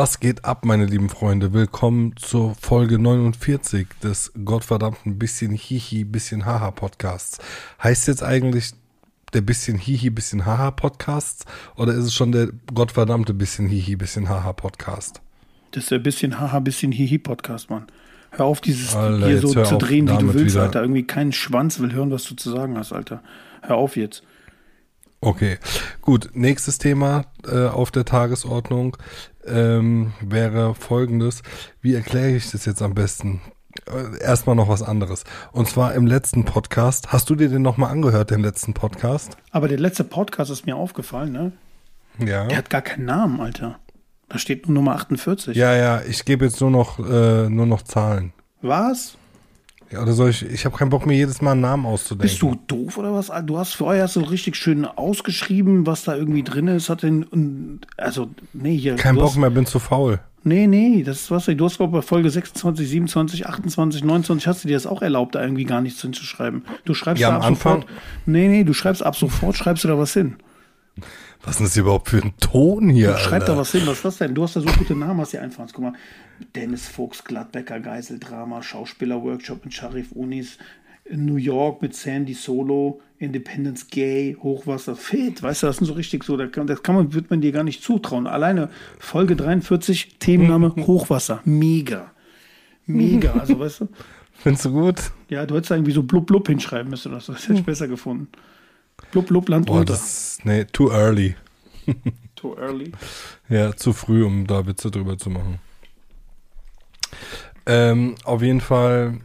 Was geht ab, meine lieben Freunde? Willkommen zur Folge 49 des gottverdammten bisschen Hihi, bisschen Haha Podcasts. Heißt jetzt eigentlich der bisschen Hihi, bisschen Haha Podcasts oder ist es schon der gottverdammte bisschen Hihi, bisschen Haha Podcast? Das ist der bisschen Haha, bisschen Hihi Podcast, Mann. Hör auf, dieses Alter, hier so zu drehen, wie du willst, wieder. Alter. Irgendwie kein Schwanz will hören, was du zu sagen hast, Alter. Hör auf jetzt. Okay, gut. Nächstes Thema äh, auf der Tagesordnung ähm, wäre folgendes. Wie erkläre ich das jetzt am besten? Äh, Erstmal noch was anderes. Und zwar im letzten Podcast. Hast du dir den nochmal angehört, den letzten Podcast? Aber der letzte Podcast ist mir aufgefallen, ne? Ja. Der hat gar keinen Namen, Alter. Da steht nur Nummer 48. Ja, ja, ich gebe jetzt nur noch, äh, nur noch Zahlen. Was? Ja, oder soll ich, ich habe keinen Bock, mir jedes Mal einen Namen auszudenken. Bist du doof oder was? Du hast hast du richtig schön ausgeschrieben, was da irgendwie drin ist. Hat den, also, nee, hier. Kein Bock hast, mehr, bin zu faul. Nee, nee, das ist was. Du hast glaube bei Folge 26, 27, 28, 29 hast du dir das auch erlaubt, da irgendwie gar nichts hinzuschreiben. Du schreibst Ja, da am ab Anfang- sofort. Nee, nee, du schreibst ab sofort, schreibst du da was hin. Was ist das überhaupt für ein Ton hier? Schreib Alter? da was hin, was ist das denn? Du hast da so gute Namen, hast dir einfallen. Guck mal, Dennis Fuchs, Gladbecker, Geiseldrama, Schauspieler-Workshop mit Sharif Unis, in New York mit Sandy Solo, Independence Gay, Hochwasser, Fit, weißt du, das sind so richtig so, kann, das kann man, wird man dir gar nicht zutrauen. Alleine Folge 43, Themenname Hochwasser, mega. Mega, also weißt du, Findest du gut? ja, du hättest irgendwie so blub blub hinschreiben müssen, das hätte ich besser gefunden. Blub blub Land Boah, unter. das ist, nee, too early. Too early. Ja, zu früh, um da Witze drüber zu machen. Ähm, auf jeden Fall,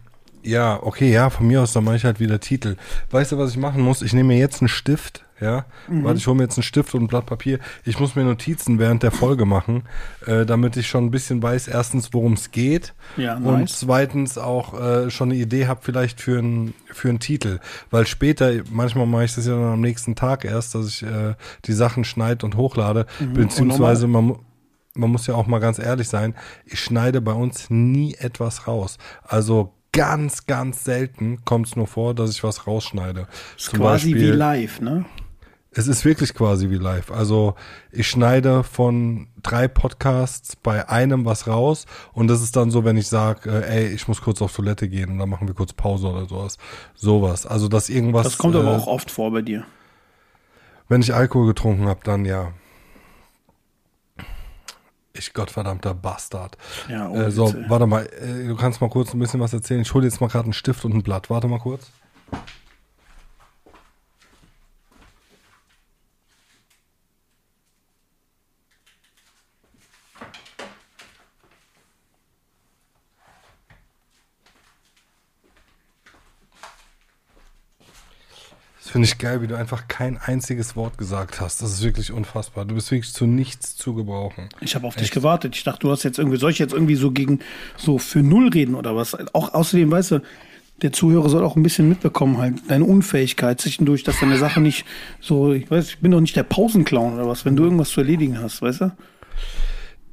ja, okay, ja, von mir aus, dann mache ich halt wieder Titel. Weißt du, was ich machen muss? Ich nehme mir jetzt einen Stift, ja. Warte, ich hole mir jetzt einen Stift und ein Blatt Papier. Ich muss mir Notizen während der Folge machen, äh, damit ich schon ein bisschen weiß, erstens, worum es geht. Ja, Und nice. zweitens auch äh, schon eine Idee habe vielleicht für einen für einen Titel. Weil später, manchmal mache ich das ja dann am nächsten Tag erst, dass ich äh, die Sachen schneide und hochlade. Beziehungsweise man, mu- man muss ja auch mal ganz ehrlich sein, ich schneide bei uns nie etwas raus. Also ganz, ganz selten kommt es nur vor, dass ich was rausschneide. Ist quasi wie live, ne? Es ist wirklich quasi wie live. Also ich schneide von drei Podcasts bei einem was raus und das ist dann so, wenn ich sage, äh, ey, ich muss kurz auf Toilette gehen und dann machen wir kurz Pause oder sowas. Sowas. Also dass irgendwas. Das kommt aber äh, auch oft vor bei dir. Wenn ich Alkohol getrunken habe, dann ja. Ich gottverdammter Bastard. Ja, äh, so, warte mal, äh, du kannst mal kurz ein bisschen was erzählen. Ich hole jetzt mal gerade einen Stift und ein Blatt. Warte mal kurz. Finde ich geil, wie du einfach kein einziges Wort gesagt hast. Das ist wirklich unfassbar. Du bist wirklich zu nichts zu gebrauchen. Ich habe auf dich gewartet. Ich dachte, du hast jetzt irgendwie, soll ich jetzt irgendwie so gegen so für null reden oder was? Auch außerdem, weißt du, der Zuhörer soll auch ein bisschen mitbekommen, halt, deine Unfähigkeit zwischendurch, dass deine Sache nicht so, ich weiß, ich bin doch nicht der Pausenclown oder was, wenn du irgendwas zu erledigen hast, weißt du?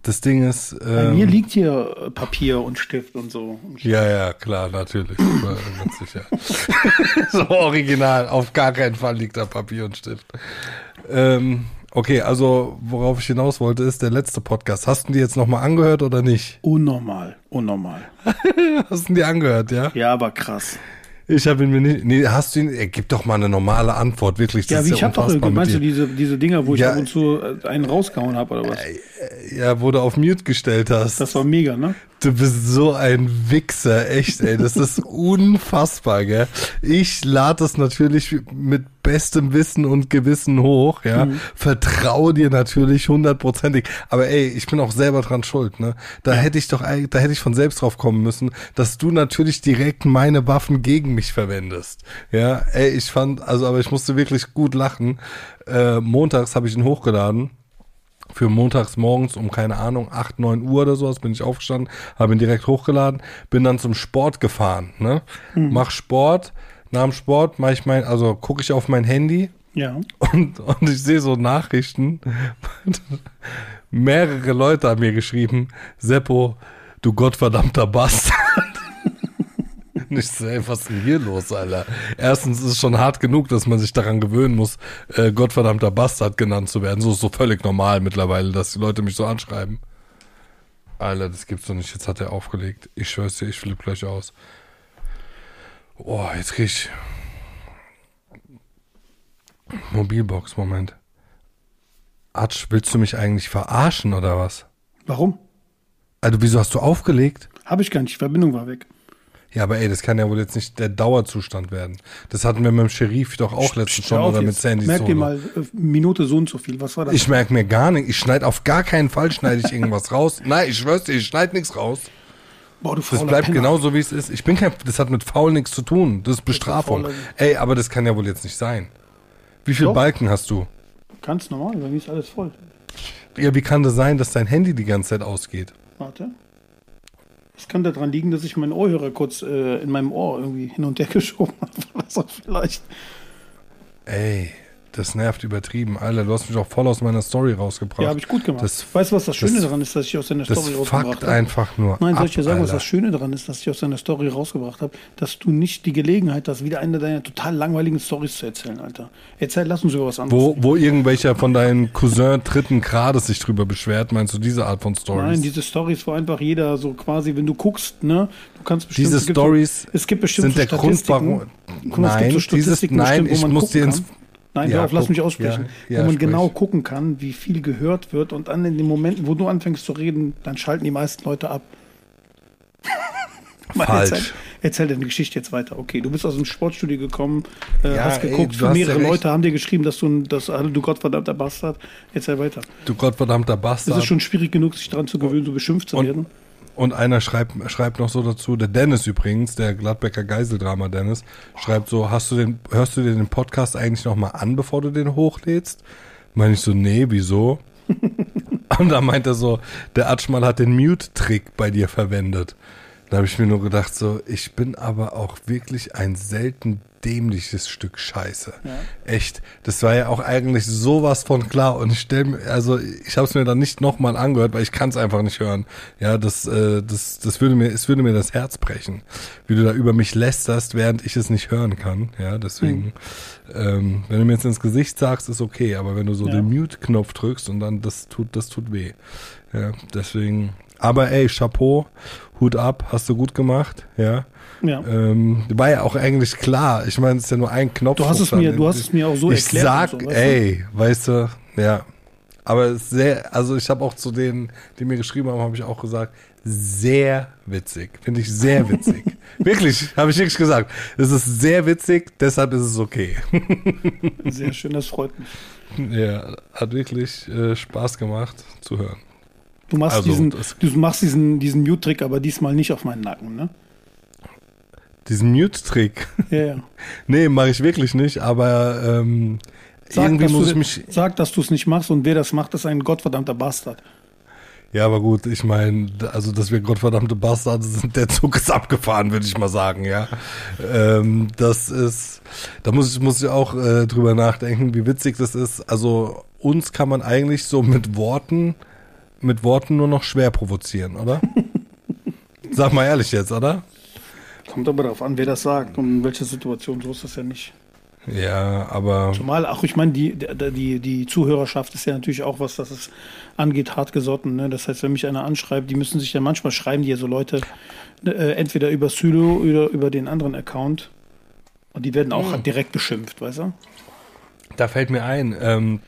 Das Ding ist. Bei Ähm, mir liegt hier Papier und Stift und so. Ja, ja, klar, natürlich. Ganz sicher. so original. Auf gar keinen Fall liegt da Papier und Stift. Ähm, okay, also worauf ich hinaus wollte, ist der letzte Podcast. Hast du die jetzt nochmal angehört oder nicht? Unnormal, unnormal. Hast du die angehört, ja? Ja, aber krass. Ich habe ihn mir nicht. Nee, hast du ihn. Ey, gib doch mal eine normale Antwort, wirklich. Das Ja, wie ich hab doch unfassbar irgendwie, mit meinst du diese, diese Dinger, wo ich Ja. ab und zu äh, einen rausgehauen habe oder was? Ja, wo du auf Mute gestellt hast. Das war mega, ne? Du bist so ein Wichser, echt, ey. Das ist unfassbar, gell? Ich lade das natürlich mit bestem Wissen und Gewissen hoch, ja. Vertraue dir natürlich hundertprozentig. Aber ey, ich bin auch selber dran schuld, ne? Da hätte ich doch, da hätte ich von selbst drauf kommen müssen, dass du natürlich direkt meine Waffen gegen mich verwendest. Ja, ey, ich fand, also, aber ich musste wirklich gut lachen. Äh, montags habe ich ihn hochgeladen für montags morgens um, keine Ahnung, 8, 9 Uhr oder sowas bin ich aufgestanden, habe ihn direkt hochgeladen, bin dann zum Sport gefahren, ne? Mach Sport, nach dem Sport mache ich mein, also gucke ich auf mein Handy Ja. und, und ich sehe so Nachrichten. Mehrere Leute haben mir geschrieben, Seppo, du gottverdammter Bastard. Nicht so, ey, was ist denn hier los, Alter? Erstens ist es schon hart genug, dass man sich daran gewöhnen muss, äh, gottverdammter Bastard genannt zu werden. So ist so völlig normal mittlerweile, dass die Leute mich so anschreiben. Alter, das gibt's doch nicht. Jetzt hat er aufgelegt. Ich schwör's dir, ich flippe gleich aus. Oh, jetzt krieg ich. Mobilbox, Moment. Atsch, willst du mich eigentlich verarschen oder was? Warum? Also, wieso hast du aufgelegt? Habe ich gar nicht. Die Verbindung war weg. Ja, aber ey, das kann ja wohl jetzt nicht der Dauerzustand werden. Das hatten wir mit dem Sheriff doch auch letztens schon oder mit. Sandy Merk dir mal, äh, Minute so und so viel. Was war das? Ich merke mir gar nicht. Ich schneide auf gar keinen Fall schneide ich irgendwas raus. Nein, ich schwör's dir, ich schneide nichts raus. Boah, du Das bleibt Penner. genauso wie es ist. Ich bin kein, das hat mit faul nichts zu tun. Das ist Bestrafung. Ey, aber das kann ja wohl jetzt nicht sein. Wie viele Doch. Balken hast du? Ganz normal, bei mir ist alles voll. Ja, wie kann das sein, dass dein Handy die ganze Zeit ausgeht? Warte. Es kann daran liegen, dass ich meinen Ohrhörer kurz äh, in meinem Ohr irgendwie hin und her geschoben habe. Also vielleicht. Ey, das nervt übertrieben. Alter, du hast mich auch voll aus meiner Story rausgebracht. Ja, habe ich gut gemacht. Das, weißt du, was das Schöne das- daran ist, dass ich aus deiner das Story rausgebracht fuckt habe? einfach nur Nein, soll ich dir sagen, was Alter. das Schöne daran ist, dass ich aus deiner Story rausgebracht habe? Dass du nicht die Gelegenheit hast, wieder eine deiner total langweiligen Stories zu erzählen, Alter. Erzähl, lass uns über was anderes. Wo, wo irgendwelcher von deinen Cousin dritten Grades sich drüber beschwert, meinst du diese Art von Stories? Nein, diese Stories, wo einfach jeder so quasi, wenn du guckst, ne, du kannst bestimmt. Diese es gibt Stories so, es gibt bestimmt sind der so Grund, Statistiken. warum. Nein, gibt so dieses, nein, ich muss dir ins. kann. Nein, Ja, auf, lass mich aussprechen. Ja, ja, wo man sprich. genau gucken kann, wie viel gehört wird und dann in den Momenten, wo du anfängst zu reden, dann schalten die meisten Leute ab. Falsch. Erzähl, erzähl deine Geschichte jetzt weiter. Okay, du bist aus dem Sportstudio gekommen, äh, Ja, hast ey, geguckt, du hast mehrere ja. Leute haben dir geschrieben, dass du, ein- dass, also, du Gottverdammter Bastard. Erzähl weiter. Du gottverdammter Es Bastard. ist schon schwierig genug, sich daran zu gewöhnen, so beschimpft zu Und- werden. Und einer schreibt, schreibt noch so dazu, der Dennis übrigens, der Gladbecker Geiseldrama Dennis, schreibt so, hast du den, hörst du dir den Podcast eigentlich nochmal an, bevor du den hochlädst? Meine ich so, nee, wieso? Und dann meint er so, der Atschmal hat den Mute-Trick bei dir verwendet. Da habe ich mir nur gedacht, so, ich bin aber auch wirklich ein selten dämliches Stück Scheiße. Ja. Echt. Das war ja auch eigentlich sowas von klar. Und ich stell mir, also ich habe es mir dann nicht nochmal angehört, weil ich kann es einfach nicht hören. Ja, das, äh, das, das würde mir, es würde mir das Herz brechen, wie du da über mich lästerst, während ich es nicht hören kann. Ja, deswegen, ähm, wenn du mir jetzt ins Gesicht sagst, ist okay, aber wenn du so Ja. den Mute-Knopf drückst und dann das tut, das tut weh. Ja, deswegen. Aber ey, Chapeau, Hut ab, hast du gut gemacht, ja. Ja. Ähm, war ja auch eigentlich klar. Ich meine, es ist ja nur ein Knopf. Du hast es mir, du hast es mir auch so ich erklärt. sag, und so, weißt du? ey, weißt du, ja. Aber es ist sehr, also ich habe auch zu denen, die mir geschrieben haben, habe ich auch gesagt, sehr witzig. Finde ich sehr witzig. wirklich, habe ich wirklich gesagt. Es ist sehr witzig, deshalb ist es okay. Sehr schön, das freut mich. ja, hat wirklich äh, Spaß gemacht zu hören. Du machst Also, diesen, du machst diesen, diesen Mute-Trick, aber diesmal nicht auf meinen Nacken, ne? Diesen Mute-Trick. Ja, ja. nee, mache ich wirklich nicht, aber ähm, Sag, irgendwie muss du, ich mich. sag, dass du es nicht machst und wer das macht, ist ein gottverdammter Bastard. Ja, aber gut, ich meine, also dass wir gottverdammte Bastarde sind, der Zug ist abgefahren, würde ich mal sagen, ja. Ähm, das ist, da muss ich, muss ich auch äh, drüber nachdenken, wie witzig das ist. Also uns kann man eigentlich so mit Worten, mit Worten nur noch schwer provozieren, oder? Sag mal ehrlich jetzt, oder? Kommt aber darauf an, wer das sagt und in welcher Situation, so ist das ja nicht. Ja, aber Zumal, ach, ich meine, die, die, die, Zuhörerschaft ist ja natürlich auch was, das es angeht, hartgesotten. Ne? Das heißt, wenn mich einer anschreibt, die müssen sich ja manchmal schreiben, die ja so Leute, äh, entweder über Sylo oder über den anderen Account. Und die werden auch Hm. direkt beschimpft, weißt du? da fällt mir ein, ähm,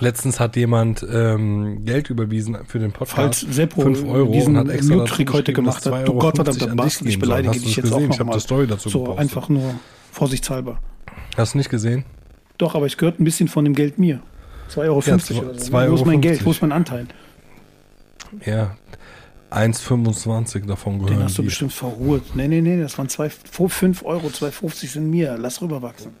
letztens hat jemand ähm, Geld überwiesen für den Podcast. Falls Seppo 5 Euro diesen und hat extra Mute-Trick heute gemacht hat, du 2,50 gottverdammter Bastard, ich beleidige dich jetzt gesehen? auch Ich habe nochmal. die Story dazu So, gepostet. einfach nur vorsichtshalber. Hast du nicht gesehen? Doch, aber es gehört ein bisschen von dem Geld mir. 2,50 Euro. Ja, oder zwei- so. Wo ist Euro mein Geld? 50. Wo ist mein Anteil? Ja. 1,25 davon Den gehören hast du dir. bestimmt verruht. Nee, nee, nee, das waren 5 Euro, 2,50 sind mir. Lass rüberwachsen.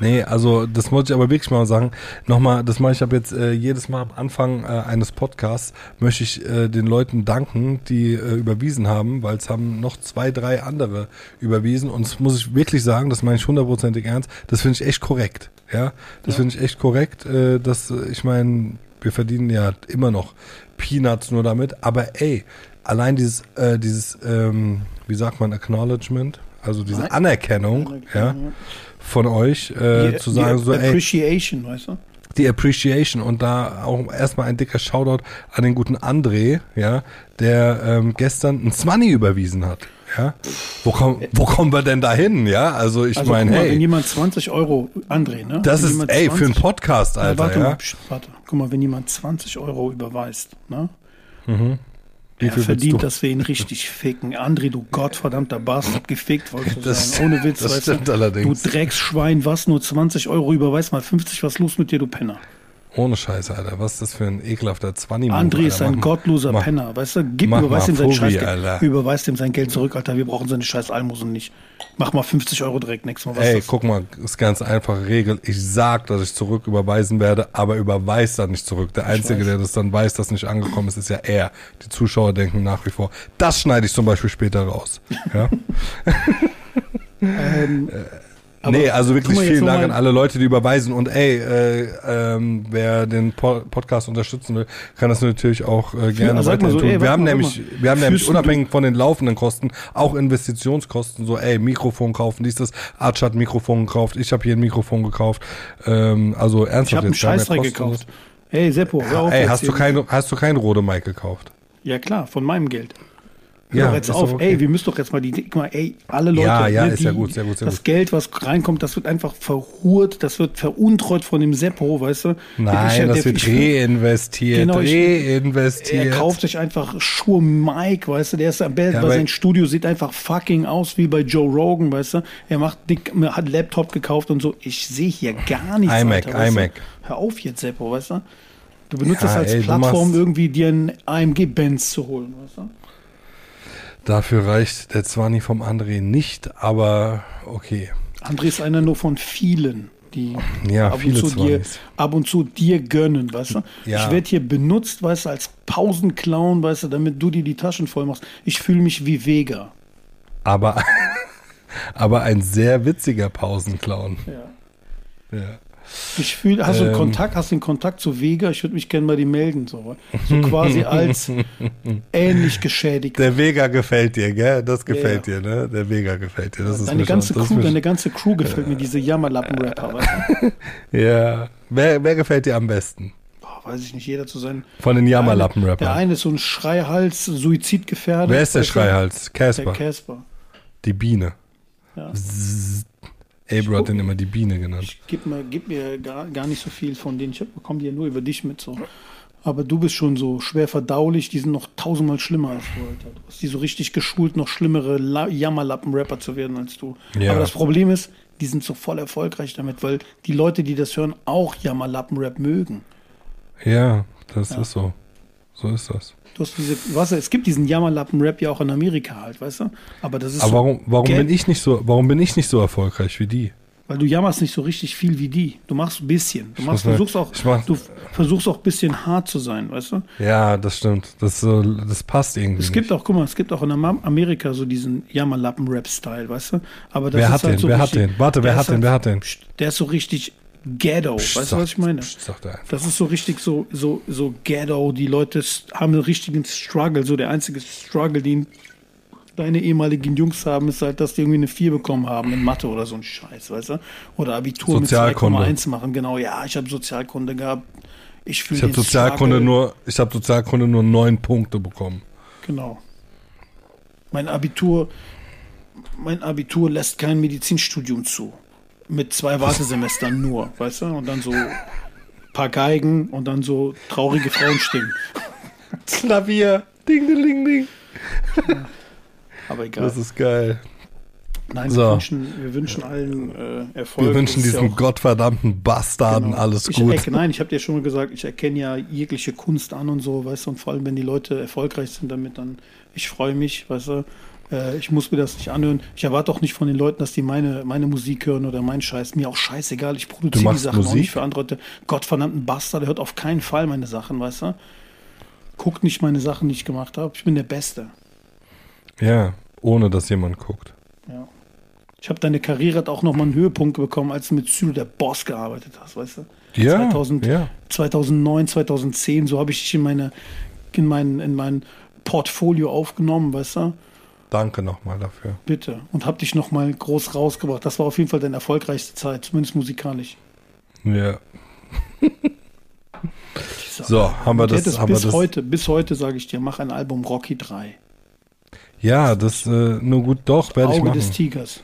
Nee, also das wollte ich aber wirklich mal sagen. Nochmal, das mache ich ab jetzt äh, jedes Mal am Anfang äh, eines Podcasts, möchte ich äh, den Leuten danken, die äh, überwiesen haben, weil es haben noch zwei, drei andere überwiesen. Und das muss ich wirklich sagen, das meine ich hundertprozentig ernst, das finde ich echt korrekt. Ja, das Ja. finde ich echt korrekt. Äh, dass, äh, ich meine, wir verdienen ja immer noch Peanuts nur damit, aber ey, allein dieses, äh, dieses, ähm, wie sagt man, Acknowledgement, also diese Nein. Anerkennung, ja, von euch, äh, Die- zu sagen die so, ey, Appreciation, weißt du? die Appreciation und da auch erstmal ein dicker Shoutout an den guten André, ja, der ähm, gestern ein Zwanni überwiesen hat. Ja, wo, komm, wo kommen wir denn da hin? Ja, also ich Also meine, hey, wenn jemand 20 Euro, André, ne? das wenn ist, ey, für einen 20 Podcast, Alter, warte, ja. mal, warte. Guck mal, wenn jemand 20 Euro überweist, ne? Wie er verdient, du? dass wir ihn richtig ficken. André, du gottverdammter Bastard, gefickt, wolltest du Das- sagen. Ohne Witz, das weißt stimmt du. allerdings. Du Drecksschwein, was? Nur 20 Euro überweist mal 50, was ist los mit dir, du Penner? Ohne Scheiße, Alter. Was ist das für ein ekelhafter Zwanni? André ist ein. Mach- gottloser mach- Penner, weißt du? Gib, überweist ihm sein Scheißgeld. Alter. Überweist ihm sein Geld zurück, Alter. Wir brauchen seine scheiß Almosen nicht. Mach mal 50 Euro direkt nächstes Mal. Was Ey, ist das? guck mal, ist ganz einfache Regel. Ich sag, dass ich zurück überweisen werde, aber überweist dann nicht zurück. Der Einzige, weiß. der das dann weiß, dass nicht angekommen ist, ist ja er. Die Zuschauer denken nach wie vor. Das schneide ich zum Beispiel später raus. Ja? Ähm, aber nee, also wirklich vielen Dank an alle Leute, die überweisen. Und ey, äh, ähm, wer den po Podcast unterstützen will, kann das natürlich auch äh, gerne mal weiterhin so, tun. ey, wir haben mal, nämlich, wir haben nämlich unabhängig von den laufenden Kosten auch Investitionskosten. So, ey, Mikrofon kaufen, dies, das. Arch hat Mikrofon gekauft, ich habe hier ein Mikrofon gekauft. Ähm, also Ich ernsthaft habe einen jetzt, wir haben ja Scheißdreck gekauft. Ey, Seppo, hör auf. Ey, hast du kein, hast du kein Rode Mike gekauft? Ja, klar, von meinem Geld. Hör Ja, jetzt auf. okay. Ey, wir müssen doch jetzt mal die, guck mal, ey, alle Leute. Ja, ja, ne, ist ja gut, sehr gut, sehr das gut. Geld, was reinkommt, das wird einfach verhurt, das wird veruntreut von dem Seppo, weißt du? Nein, das der- wird reinvestiert, Genau, reinvestiert. Er kauft sich einfach Schuhe Mike, weißt du, der ist am besten, Ja, weil sein Studio sieht einfach fucking aus wie bei Joe Rogan, weißt du. Er macht dick, hat Laptop gekauft und so. Ich sehe hier gar nichts. iMac, Alter, iMac. Du? Hör auf jetzt, Seppo, weißt du. Du benutzt Ja, das als ey, Plattform, irgendwie dir einen AMG Benz zu holen, weißt du. Dafür reicht der Zwanni vom André nicht, aber okay. André ist einer nur von vielen, die Ja, ab, und zu dir, ab und zu dir gönnen, weißt du? Ja. Ich werde hier benutzt, weißt du, als Pausenclown, weißt du, damit du dir die Taschen voll machst. Ich fühle mich wie Vega. Aber, aber ein sehr witziger Pausenclown. Ja. Ja. Ich fühle, hast du Ähm. Kontakt, hast den Kontakt zu Vega? Ich würde mich gerne bei dir melden, so, so quasi als ähnlich geschädigt. Der Vega gefällt dir, gell? Das gefällt Ja, dir, ne? Der Vega gefällt dir. Das ist Deine ganze schon, Crew, deine ganze Crew gefällt mir, diese Jammerlappen-Rapper, Ja. Wer, wer gefällt dir am besten? Boah, weiß ich nicht, jeder zu sein. Von den Der Jammerlappen-Rappern. eine ist so ein Schreihals, Suizidgefährdet. Wer ist der? Schreihals? Der Casper. Casper. Die Biene. Ja. Abro hat den immer die Biene genannt. Ich gib mir, gib mir gar, gar nicht so viel von denen. Ich bekomme die ja nur über dich mit so. Aber du bist schon so schwer verdaulich, die sind noch tausendmal schlimmer als du, Alter. Du hast die so richtig geschult, noch schlimmere La Jammerlappen-Rapper zu werden als du. Ja. Aber das Problem ist, die sind so voll erfolgreich damit, weil die Leute, die das hören, auch Jammerlappen-Rap mögen. Ja, das ist so. So ist das. Du hast diese, was, es gibt diesen Jammerlappen-Rap ja auch in Amerika halt, weißt du? Aber das ist Aber warum, warum Geld- bin ich nicht so, warum bin ich nicht so erfolgreich wie die? Weil du jammerst nicht so richtig viel wie die. Du machst ein bisschen. Du machst, versuchst auch, mach- du versuchst auch ein bisschen hart zu sein, weißt du? Ja, das stimmt. Das, das passt irgendwie. Es gibt nicht. auch, guck mal, es gibt auch in Am- Amerika so diesen Jammerlappen-Rap-Style, weißt du? Aber das Wer ist hat halt den? so Wer hat richtig- den? Warte, wer hat den? halt- Wer hat den? Der ist so richtig Ghetto, weißt du, was ich meine? Psst. Das ist so richtig so, so, so Ghetto. Die Leute haben einen richtigen Struggle. So der einzige Struggle, den deine ehemaligen Jungs haben, ist halt, dass die irgendwie eine 4 bekommen haben in Mathe oder so ein Scheiß, weißt du? Oder Abitur mit Sozialkunde. 2,1 machen. Genau, ja, ich habe Sozialkunde gehabt. Ich fühle Ich habe Sozialkunde Struggle. nur, ich habe Sozialkunde nur neun Punkte bekommen. Genau. Mein Abitur, mein Abitur lässt kein Medizinstudium zu. Mit zwei Wartesemestern nur, weißt du? Und dann so ein paar Geigen und dann so traurige Frauenstimmen. Klavier. Ding, ding, ding, ding. Aber egal. Das ist geil. Nein, so. wir, wünschen, wir wünschen allen äh, Erfolg. Wir wünschen ja diesen auch- gottverdammten Bastarden genau. alles ich gut. Erk- nein, ich habe dir schon mal gesagt, ich erkenne ja jegliche Kunst an und so, weißt du, und vor allem, wenn die Leute erfolgreich sind damit, dann, ich freue mich, weißt du, äh, ich muss mir das nicht anhören. Ich erwarte auch nicht von den Leuten, dass die meine, meine Musik hören oder meinen Scheiß. Mir auch scheißegal, ich produziere die Sachen auch Musik? nicht für andere Leute. Gottverdammten Bastard, der hört auf keinen Fall meine Sachen, weißt du. Guckt nicht meine Sachen, die ich gemacht habe. Ich bin der Beste. Ja, ohne dass jemand guckt. Ja. Ich habe deine Karriere hat auch nochmal einen Höhepunkt bekommen, als du mit Sylo der Boss gearbeitet hast, weißt du? Ja, 2000, ja. 2009, 2010, so habe ich dich in meine in mein, in mein Portfolio aufgenommen, weißt du? Danke nochmal dafür. Bitte. Und habe dich nochmal groß rausgebracht. Das war auf jeden Fall deine erfolgreichste Zeit, zumindest musikalisch. Ja, So, haben wir das, haben wir bis das. heute, bis heute sage ich dir, mach ein Album Rocky 3. Ja, das, äh, nur gut, doch, werde ich Auge des machen. Tigers.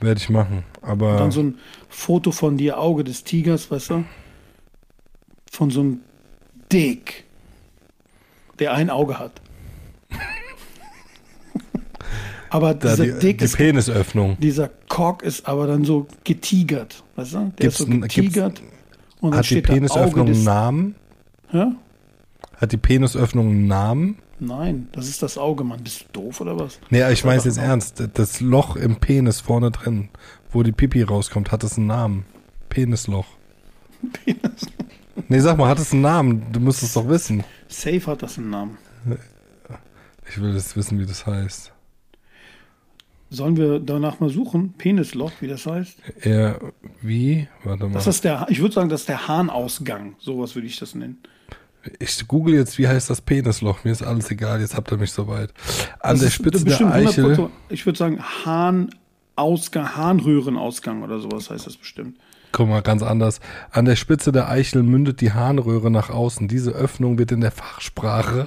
Werde ich machen. Und Aber dann so ein Foto von dir, Auge des Tigers, weißt du? Von so einem Dick, der ein Auge hat. Aber da dieser die, Dick die ist, Penisöffnung. dieser Cock ist aber dann so getigert, weißt du? Der Gibt's ist so getigert. Und dann Hat die Penisöffnung einen. Namen? Ja? Hat die Penisöffnung einen Namen? Nein, das ist das Auge, Mann. Bist du doof oder was? Nee, ich meine es jetzt ernst. Das Loch im Penis vorne drin, wo die Pipi rauskommt, hat es einen Namen? Penisloch. Penis. Nee, sag mal, hat es einen Namen? Du musst es doch wissen. Safe hat das einen Namen. Ich will jetzt wissen, wie das heißt. Sollen wir danach mal suchen? Penisloch, wie das heißt? Er, wie? Warte mal. Das ist der, ich würde sagen, das ist der Harnausgang. Sowas würde ich das nennen. Ich google jetzt, wie heißt das Penisloch? Mir ist alles egal, jetzt habt ihr mich soweit. An Das der Spitze der Eichel. 100%, Ich würde sagen, Harnausgang, Harnröhrenausgang oder sowas heißt das bestimmt. Guck mal, ganz anders. An der Spitze der Eichel mündet die Harnröhre nach außen. Diese Öffnung wird in der Fachsprache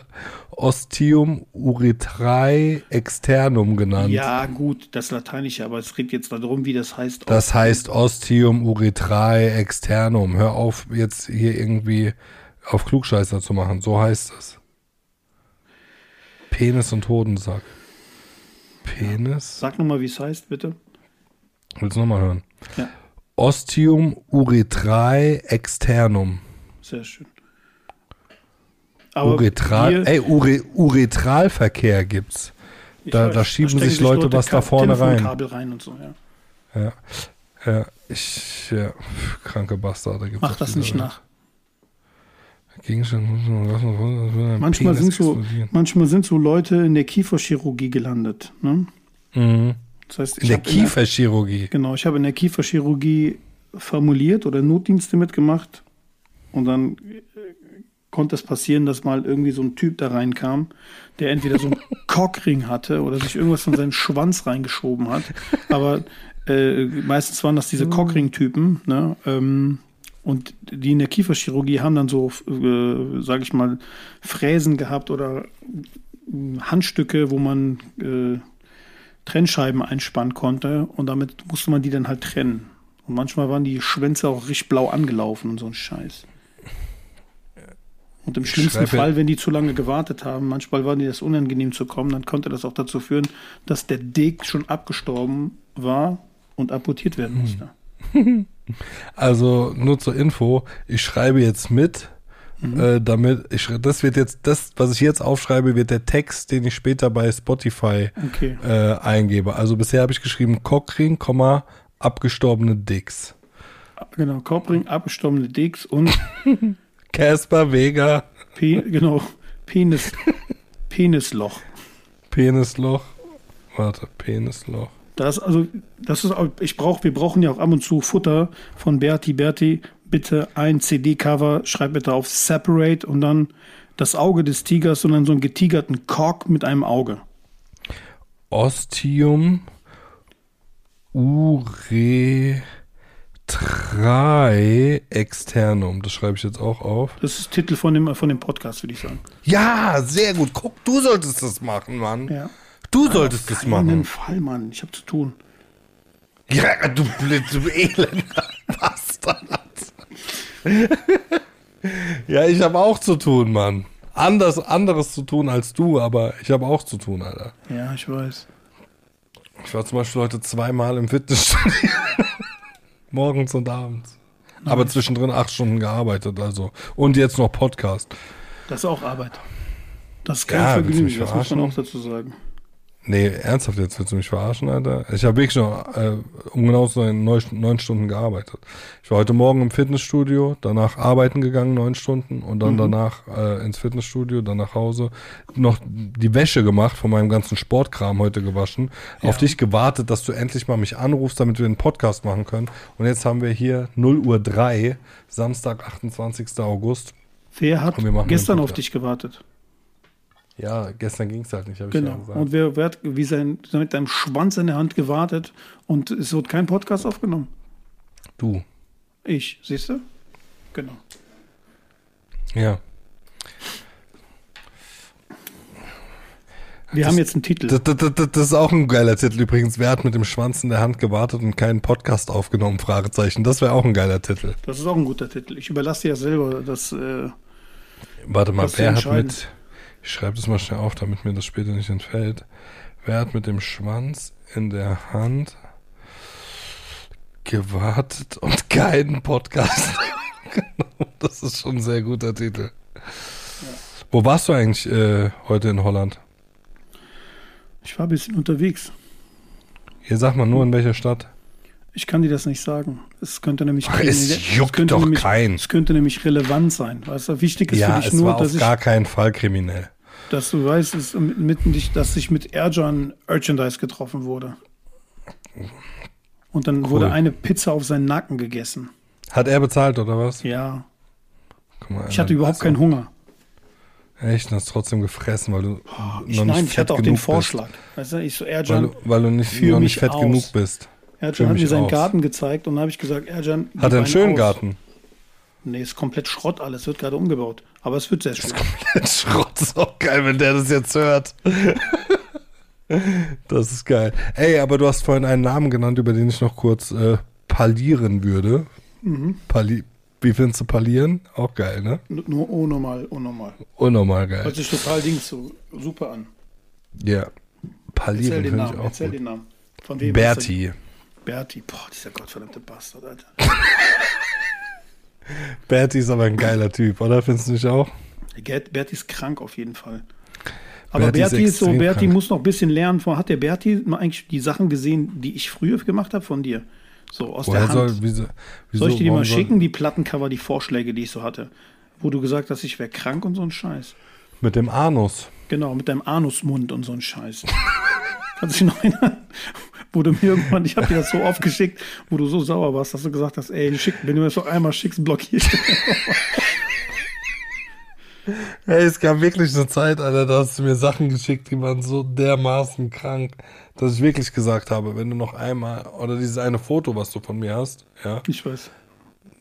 Ostium urethrae externum genannt. Ja, gut, das Lateinische, aber es geht jetzt darum, wie das heißt. Das heißt Ostium urethrae externum. Hör auf, jetzt hier irgendwie auf Klugscheißer zu machen. So heißt es. Penis und Hodensack. Penis? Sag nochmal, wie es heißt, bitte. Willst du nochmal hören? Ja, Ostium urethrae externum. sehr schön. Aber Uretral, wir- ey, Ure, Uretralverkehr gibt's. da- weiß, da schieben stecken sich Leute was da vorne rein. Telefonkabel rein und so, ja. Ja, ja, ich, ja, kranke Bastarde gibt's Mach das nicht nach. Gegenstand, Manchmal Manchmal sind, so, manchmal sind so Leute in der Kieferchirurgie gelandet. Ne? Mhm. Das heißt, In der Kieferchirurgie. Genau, ich habe in der Kieferchirurgie formuliert oder Notdienste mitgemacht. Und dann äh, konnte es passieren, dass mal irgendwie so ein Typ da reinkam, der entweder so einen Cockring hatte oder sich irgendwas von seinem Schwanz reingeschoben hat. Aber äh, meistens waren das diese Cockring-Typen. Ne? Ähm, und die in der Kieferchirurgie haben dann so, äh, sage ich mal, Fräsen gehabt oder äh, Handstücke, wo man äh, Trennscheiben einspannen konnte und damit musste man die dann halt trennen. Und manchmal waren die Schwänze auch richtig blau angelaufen und so ein Scheiß. Und im Ich schlimmsten schreibe- Fall, wenn die zu lange gewartet haben, manchmal war dir das unangenehm zu kommen, dann konnte das auch dazu führen, dass der Dick schon abgestorben war und amputiert werden musste. Also nur zur Info, ich schreibe jetzt mit, Mhm. äh, damit ich das wird jetzt das, was ich jetzt aufschreibe, wird der Text, den ich später bei Spotify Okay. äh, eingebe. Also bisher habe ich geschrieben Cockring, abgestorbene Dicks. Genau, Korbring, abgestorbene Dicks und Casper Vega, Pe genau, Penis, Penisloch. Penisloch. Warte, Penisloch. Das, also, das ist ich brauche, wir brauchen ja auch ab und zu Futter von Berti. Berti, bitte ein CD-Cover, schreib bitte auf Separate und dann das Auge des Tigers und dann so einen getigerten Cock mit einem Auge. Ostium uretrae externum. Das schreibe ich jetzt auch auf. Das ist Titel von dem, von dem Podcast, würde ich sagen. Ja, sehr gut. Guck, du solltest das machen, Mann. Ja. Du solltest das Keinen machen. Fall, Mann. Ich habe zu tun. Ja, du, blöd, du elender Bastard. ja, ich habe auch zu tun, Mann. Anders, anderes zu tun als du, aber ich habe auch zu tun, Alter. Ja, ich weiß. Ich war zum Beispiel heute zweimal im Fitnessstudio. Morgens und abends. Aber zwischendrin acht Stunden gearbeitet, also. Und jetzt noch Podcast. Das ist auch Arbeit. Das ist kein Ja, Vergnügen, das muss man auch dazu sagen. Nee, ernsthaft jetzt willst du mich verarschen, Alter? Ich habe wirklich noch, äh, um genau zu sein, neun, neun Stunden gearbeitet. Ich war heute Morgen im Fitnessstudio, danach arbeiten gegangen, neun Stunden, und dann danach äh, ins Fitnessstudio, dann nach Hause, noch die Wäsche gemacht, von meinem ganzen Sportkram heute gewaschen, auf dich gewartet, dass du endlich mal mich anrufst, damit wir einen Podcast machen können. Und jetzt haben wir hier 0 Uhr 3, Samstag, 28. August. Wer hat gestern auf dich gewartet? Ja, gestern ging's halt nicht, habe ich ja Genau. gesagt. Und wer, wer hat wie sein, mit deinem Schwanz in der Hand gewartet und es wird kein Podcast aufgenommen? du. Ich, siehst du? genau. Ja. Wir Das- haben jetzt einen Titel. Das, das, das, ist auch ein geiler Titel übrigens. Wer hat mit dem Schwanz in der Hand gewartet und keinen Podcast aufgenommen? Fragezeichen. Das wäre auch ein geiler Titel. Das ist auch ein guter Titel. Ich überlasse dir ja selber das. Äh, Warte mal, wer hat mit. Ich schreibe das mal schnell auf, damit mir das später nicht entfällt. Wer hat mit dem Schwanz in der Hand gewartet und keinen Podcast? genau, das ist schon ein sehr guter Titel. Wo warst du eigentlich äh, heute in Holland? ich war ein bisschen unterwegs. Hier sag mal nur in welcher Stadt. Ich kann dir das nicht sagen. Es könnte nämlich Ach, es juckt könnte doch nämlich, keinen. Es könnte nämlich relevant sein. Weißt du, wichtig ist Ja, für dich es nur, war dass auf ich, gar keinen Fall kriminell. dass du weißt, dass mitten dich, dass ich mit Erjan Merchandise getroffen wurde. Und dann Cool. wurde eine Pizza auf seinen Nacken gegessen. Hat er bezahlt oder was? Ja. Mal, Ich hatte überhaupt keinen Hunger. Echt, und hast trotzdem gefressen, weil du Ich, noch nein, nicht ich fett hatte auch den Vorschlag. Weißt du, ich so. Weil Erjan, du, weil du nicht, noch nicht fett aus. genug bist. Führ hat mir seinen aus. Garten gezeigt und dann habe ich gesagt, Erjan, gib Hat er einen schönen aus. Garten? Nee, ist komplett Schrott alles, wird gerade umgebaut. Aber es wird sehr schön. Schrott ist auch geil, wenn der das jetzt hört. das ist geil. Ey, aber du hast vorhin einen Namen genannt, über den ich noch kurz äh, parlieren würde. Mhm. Pali Wie findest du parlieren? Auch geil, ne? Nur unnormal, unnormal. Unnormal geil. Hört sich total Dings so super an. Ja. Parlieren den finde ich Namen, auch erzähl gut. den Namen. Von wem? Berti. Berti. Boah, dieser gottverdammte Bastard, Alter. Berti ist aber ein geiler Typ, oder? Findest du nicht auch? Berti ist krank auf jeden Fall. Aber Berti ist Berti ist so, Berti krank. muss noch ein bisschen lernen. Von, hat der Berti mal eigentlich die Sachen gesehen, die ich früher gemacht habe von dir? So aus Woher der Hand. soll, wieso, wieso, soll ich dir die mal soll- schicken, die Plattencover, die Vorschläge, die ich so hatte? Wo du gesagt hast, ich wäre krank und so ein Scheiß. Mit dem Anus. Genau, mit deinem Anusmund und so ein Scheiß. Kannst du dich noch erinnern? Wo du mir irgendwann, ich habe dir das so oft geschickt, wo du so sauer warst, dass du gesagt hast, ey, schick, wenn du mir das noch einmal schickst, dich. Hey, es gab wirklich eine Zeit, Alter, da hast du mir Sachen geschickt, die waren so dermaßen krank, dass ich wirklich gesagt habe, wenn du noch einmal, oder dieses eine Foto, was du von mir hast, ja, Ich weiß.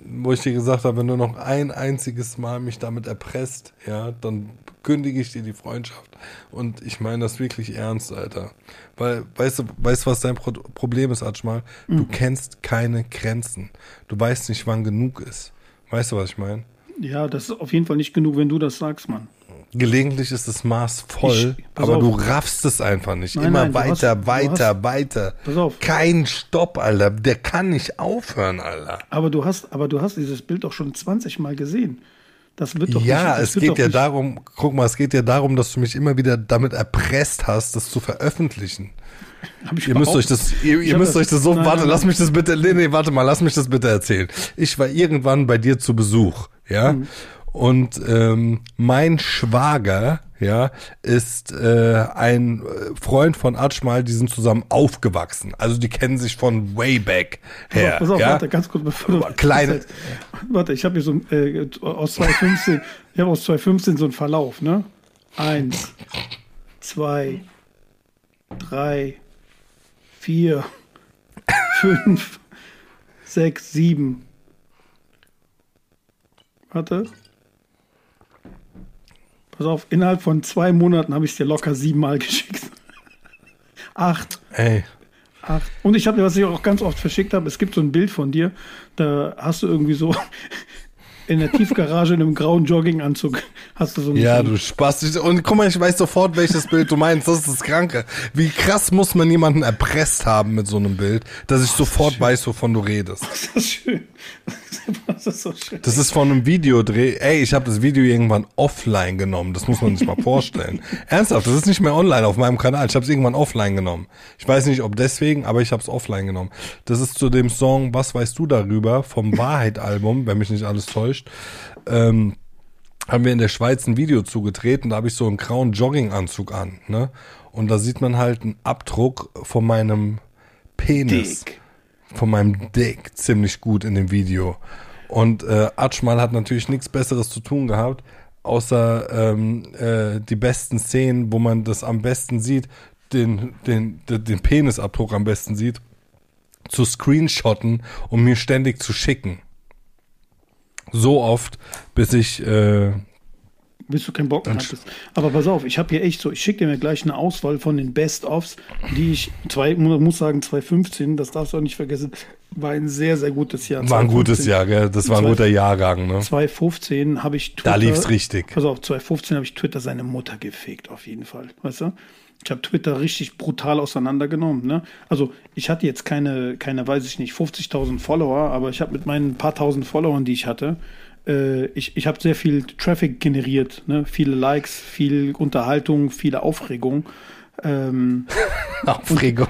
wo ich dir gesagt habe, wenn du noch ein einziges Mal mich damit erpresst, ja, dann kündige ich dir die Freundschaft. Und ich meine das wirklich ernst, Alter. Weil, weißt du, weißt du, was dein Pro Problem ist, Atschmal? Du kennst keine Grenzen. Du weißt nicht, wann genug ist. Weißt du, was ich meine? Ja, das ist auf jeden Fall nicht genug, wenn du das sagst, Mann. Gelegentlich ist das Maß voll, Ich- aber auf. du raffst es einfach nicht. Nein, Immer nein, hast- weiter, du weiter, hast- weiter. Pass auf. Kein Stopp, Alter. Der kann nicht aufhören, Alter. Aber du hast, aber du hast dieses Bild doch schon 20 Mal gesehen. Das wird doch ja, nicht, das es geht ja nicht, darum, guck mal, es geht ja darum, dass du mich immer wieder damit erpresst hast, das zu veröffentlichen. Hab ich Ihr müsst euch das, ihr, ihr müsst euch das so, nein, warte, nein, lass nein. mich das bitte, nee, nee, warte mal, lass mich das bitte erzählen. Ich war irgendwann bei dir zu Besuch, ja, Mhm. und ähm, mein Schwager, ja, ist äh, ein äh, Freund von Atschmal, die sind zusammen aufgewachsen, also die kennen sich von way back her, Pass auf, ja. warte, ganz kurz, bevor du. Kleine- Warte, ich habe hier so äh, aus 2015, ich habe aus 2015 so einen Verlauf, ne? Eins, zwei, drei, vier, fünf, sechs, sieben. Warte. Pass auf, innerhalb von zwei Monaten habe ich es dir locker siebenmal geschickt. Acht. Ey, Ach, und ich habe, was ich auch ganz oft verschickt habe, es gibt so ein Bild von dir, da hast du irgendwie so in der Tiefgarage in einem grauen Jogginganzug hast du so ein Ja, du Spaß. Und guck mal, ich weiß sofort, welches Bild du meinst. Das ist das Kranke. Wie krass muss man jemanden erpresst haben mit so einem Bild, dass ich sofort weiß, wovon du redest. Das ist schön. Das ist so schön. Das ist von einem Videodreh. Ey, ich habe das Video irgendwann offline genommen. Das muss man sich mal vorstellen. Ernsthaft, das ist nicht mehr online auf meinem Kanal. Ich habe es irgendwann offline genommen. Ich weiß nicht, ob deswegen, aber ich habe es offline genommen. Das ist zu dem Song Was weißt du darüber vom Wahrheit-Album, wenn mich nicht alles täuscht. Ähm, haben wir in der Schweiz ein Video zugedreht und da habe ich so einen grauen Jogginganzug an. Ne? Und da sieht man halt einen Abdruck von meinem Penis Dick. von meinem Dick ziemlich gut in dem Video. Und äh, Atschmal hat natürlich nichts Besseres zu tun gehabt, außer ähm, äh, die besten Szenen, wo man das am besten sieht, den, den, den, den Penisabdruck am besten sieht, zu screenshotten und mir ständig zu schicken. So oft, bis ich äh, bis du keinen Bock mehr hattest. Aber pass auf, ich habe hier echt so, ich schicke dir mir gleich eine Auswahl von den Best-ofs, die ich, zwei, muss sagen, 2015, das darfst du auch nicht vergessen, war ein sehr, sehr gutes Jahr. War ein gutes Jahr, gell? Das war ein guter Jahrgang, ne? 2015 habe ich Twitter. Da lief's richtig. Pass auf, 2015 habe ich Twitter seine Mutter gefegt, auf jeden Fall. Weißt du? Ich habe Twitter richtig brutal auseinandergenommen. Ne? Also ich hatte jetzt keine, keine, weiß ich nicht, 50.000 Follower, aber ich habe mit meinen paar tausend Followern, die ich hatte, äh, ich, ich habe sehr viel Traffic generiert. Ne? Viele Likes, viel Unterhaltung, viele Aufregung. Ähm, Aufregung.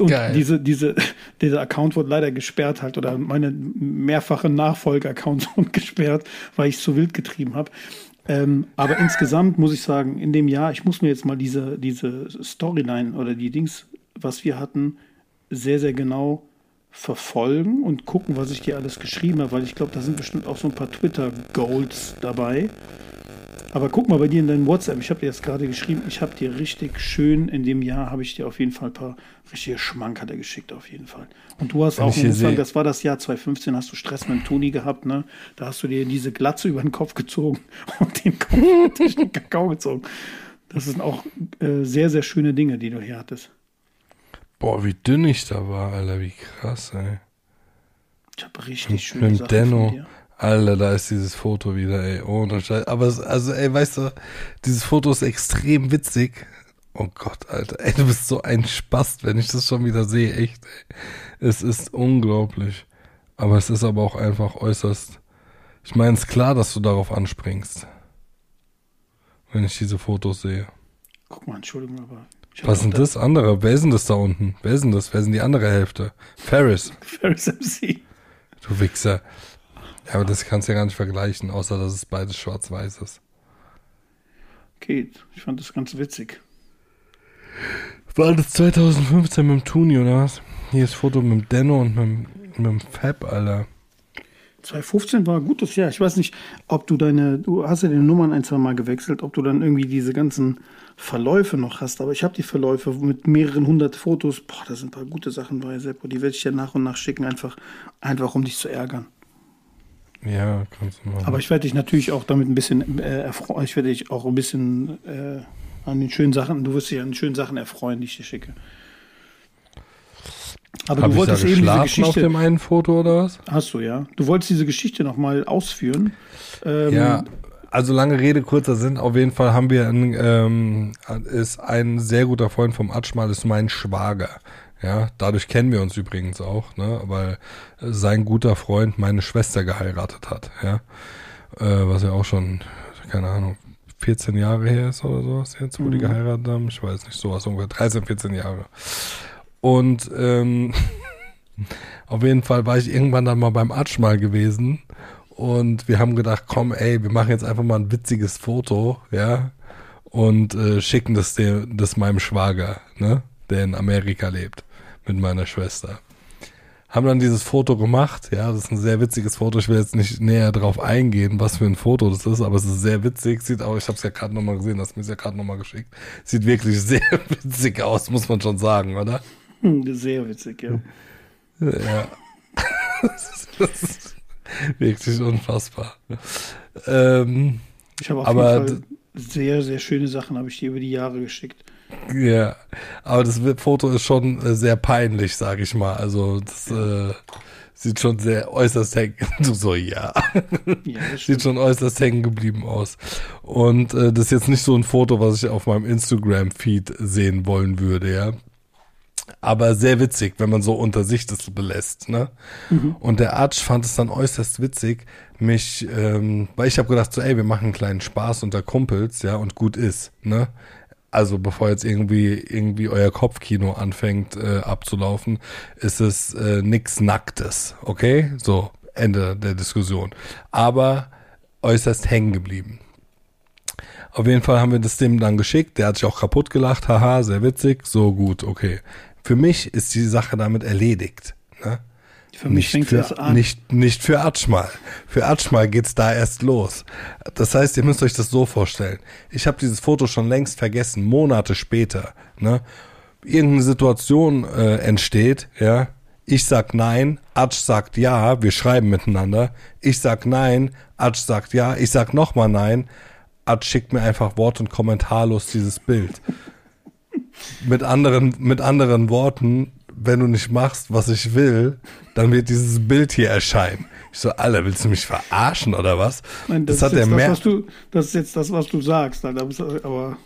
Und Geil. diese, diese, dieser Account wurde leider gesperrt halt oder meine mehrfache Nachfolge-Accounts wurden gesperrt, weil ich es so wild getrieben habe. Ähm, aber insgesamt muss ich sagen, in dem Jahr, ich muss mir jetzt mal diese, diese Storyline oder die Dings, was wir hatten, sehr, sehr genau verfolgen und gucken, was ich dir alles geschrieben habe, weil ich glaube, da sind bestimmt auch so ein paar Twitter-Goals dabei. Aber guck mal bei dir in deinem WhatsApp. Ich habe dir jetzt gerade geschrieben, ich habe dir richtig schön in dem Jahr habe ich dir auf jeden Fall ein paar richtige Schmankerle geschickt auf jeden Fall. Und du hast Wenn auch, muss sagen, das war das Jahr 2015, hast du Stress mit dem Toni gehabt, ne? Da hast du dir diese Glatze über den Kopf gezogen und den Kopf durch den Kakao gezogen. Das sind auch äh, sehr, sehr schöne Dinge, die du hier hattest. Boah, wie dünn ich da war, Alter, wie krass, ey. Ich habe richtig schöne mit Sachen Denno. Alter, da ist dieses Foto wieder, ey. Ohne Scheiß. Aber, es, also, ey, weißt du, dieses Foto ist extrem witzig. Oh Gott, Alter. Ey, du bist so ein Spast, wenn ich das schon wieder sehe. Echt, ey. Es ist unglaublich. Aber es ist aber auch einfach äußerst. Ich meine, es ist klar, dass du darauf anspringst. Wenn ich diese Fotos sehe. Guck mal, Entschuldigung, aber. Was sind das andere? Wer ist denn das da unten? Wer ist denn das? Wer sind die andere Hälfte? Ferris. Ferris MC. Du Wichser. Ja, aber das kannst du ja gar nicht vergleichen, außer dass es beides schwarz-weiß ist. Geht. Ich fand das ganz witzig. War das 2015 mit dem Tuni oder was? Hier ist Foto mit dem Denno und mit dem, mit dem Fab, Alter. 2015 war ein gutes Jahr. Ich weiß nicht, ob du deine, du hast ja deine Nummern ein, zwei Mal gewechselt, ob du dann irgendwie diese ganzen Verläufe noch hast. Aber ich habe die Verläufe mit mehreren hundert Fotos. Boah, da sind ein paar gute Sachen bei, Seppo. Die werde ich dir nach und nach schicken, einfach, einfach um dich zu ärgern. Ja, kannst du machen. Aber ich werde dich natürlich auch damit ein bisschen äh, erfreuen. Ich werde dich auch ein bisschen äh, an den schönen Sachen, du wirst dich an den schönen Sachen erfreuen, die ich dir schicke. Aber Hab du wolltest eben diese Geschichte auf dem einen Foto oder was? Hast du ja. Du wolltest diese Geschichte noch mal ausführen. Ähm, ja, also lange Rede kurzer Sinn. Auf jeden Fall haben wir einen, ähm, ist ein sehr guter Freund vom Atschmal, ist mein Schwager. Ja, dadurch kennen wir uns übrigens auch, ne, weil sein guter Freund meine Schwester geheiratet hat, ja, äh, was ja auch schon, keine Ahnung, 14 Jahre her ist oder sowas jetzt, wo mhm. die geheiratet haben, ich weiß nicht, sowas ungefähr, 13, 14 Jahre. Und ähm, auf jeden Fall war ich irgendwann dann mal beim Atsch mal gewesen und wir haben gedacht, komm, ey, wir machen jetzt einfach mal ein witziges Foto, ja, und äh, schicken das, dem, das meinem Schwager, ne, der in Amerika lebt mit meiner Schwester. Haben dann dieses Foto gemacht, ja, das ist ein sehr witziges Foto. Ich will jetzt nicht näher drauf eingehen, was für ein Foto das ist, aber es ist sehr witzig. Sieht auch, ich habe es ja gerade nochmal gesehen, das mir ist ja gerade nochmal geschickt. Sieht wirklich sehr witzig aus, muss man schon sagen, oder? Sehr witzig, ja. Ja. das ist wirklich unfassbar. Ähm, ich habe auf aber jeden Fall sehr, sehr schöne Sachen habe ich dir über die Jahre geschickt. Ja, aber das Foto ist schon äh, sehr peinlich, sage ich mal. Also das äh, sieht schon sehr äußerst hängen. So, ja. ja sieht schon äußerst hängen geblieben aus. Und äh, das ist jetzt nicht so ein Foto, was ich auf meinem Instagram-Feed sehen wollen würde, ja. Aber sehr witzig, wenn man so unter sich das belässt, ne? Mhm. Und der Arch fand es dann äußerst witzig, mich, ähm, weil ich habe gedacht so, ey, wir machen einen kleinen Spaß unter Kumpels, ja, und gut ist, ne? Also bevor jetzt irgendwie irgendwie euer Kopfkino anfängt äh, abzulaufen, ist es äh, nix Nacktes, okay? So Ende der Diskussion. Aber äußerst hängen geblieben. Auf jeden Fall haben wir das dem dann geschickt. Der hat sich auch kaputt gelacht. Haha, sehr witzig. So gut, okay. Für mich ist die Sache damit erledigt. Ne? Für mich fängt für, das an. Nicht, nicht für Atschmal. Für Atschmal geht's da erst los. Das heißt, ihr müsst euch das so vorstellen. Ich habe dieses Foto schon längst vergessen, Monate später. Ne? Irgendeine Situation äh, entsteht, ja. Ich sag nein, Atsch sagt ja, wir schreiben miteinander. Ich sag nein, Atsch sagt ja, ich sag nochmal nein. Atsch schickt mir einfach Wort- und kommentarlos dieses Bild. mit anderen, mit anderen Worten, wenn du nicht machst, was ich will, dann wird dieses Bild hier erscheinen. Ich so, Alter, willst du mich verarschen oder was? Nein, das, das hat ist er das, mehr, was du, das ist jetzt das, was du sagst. Aber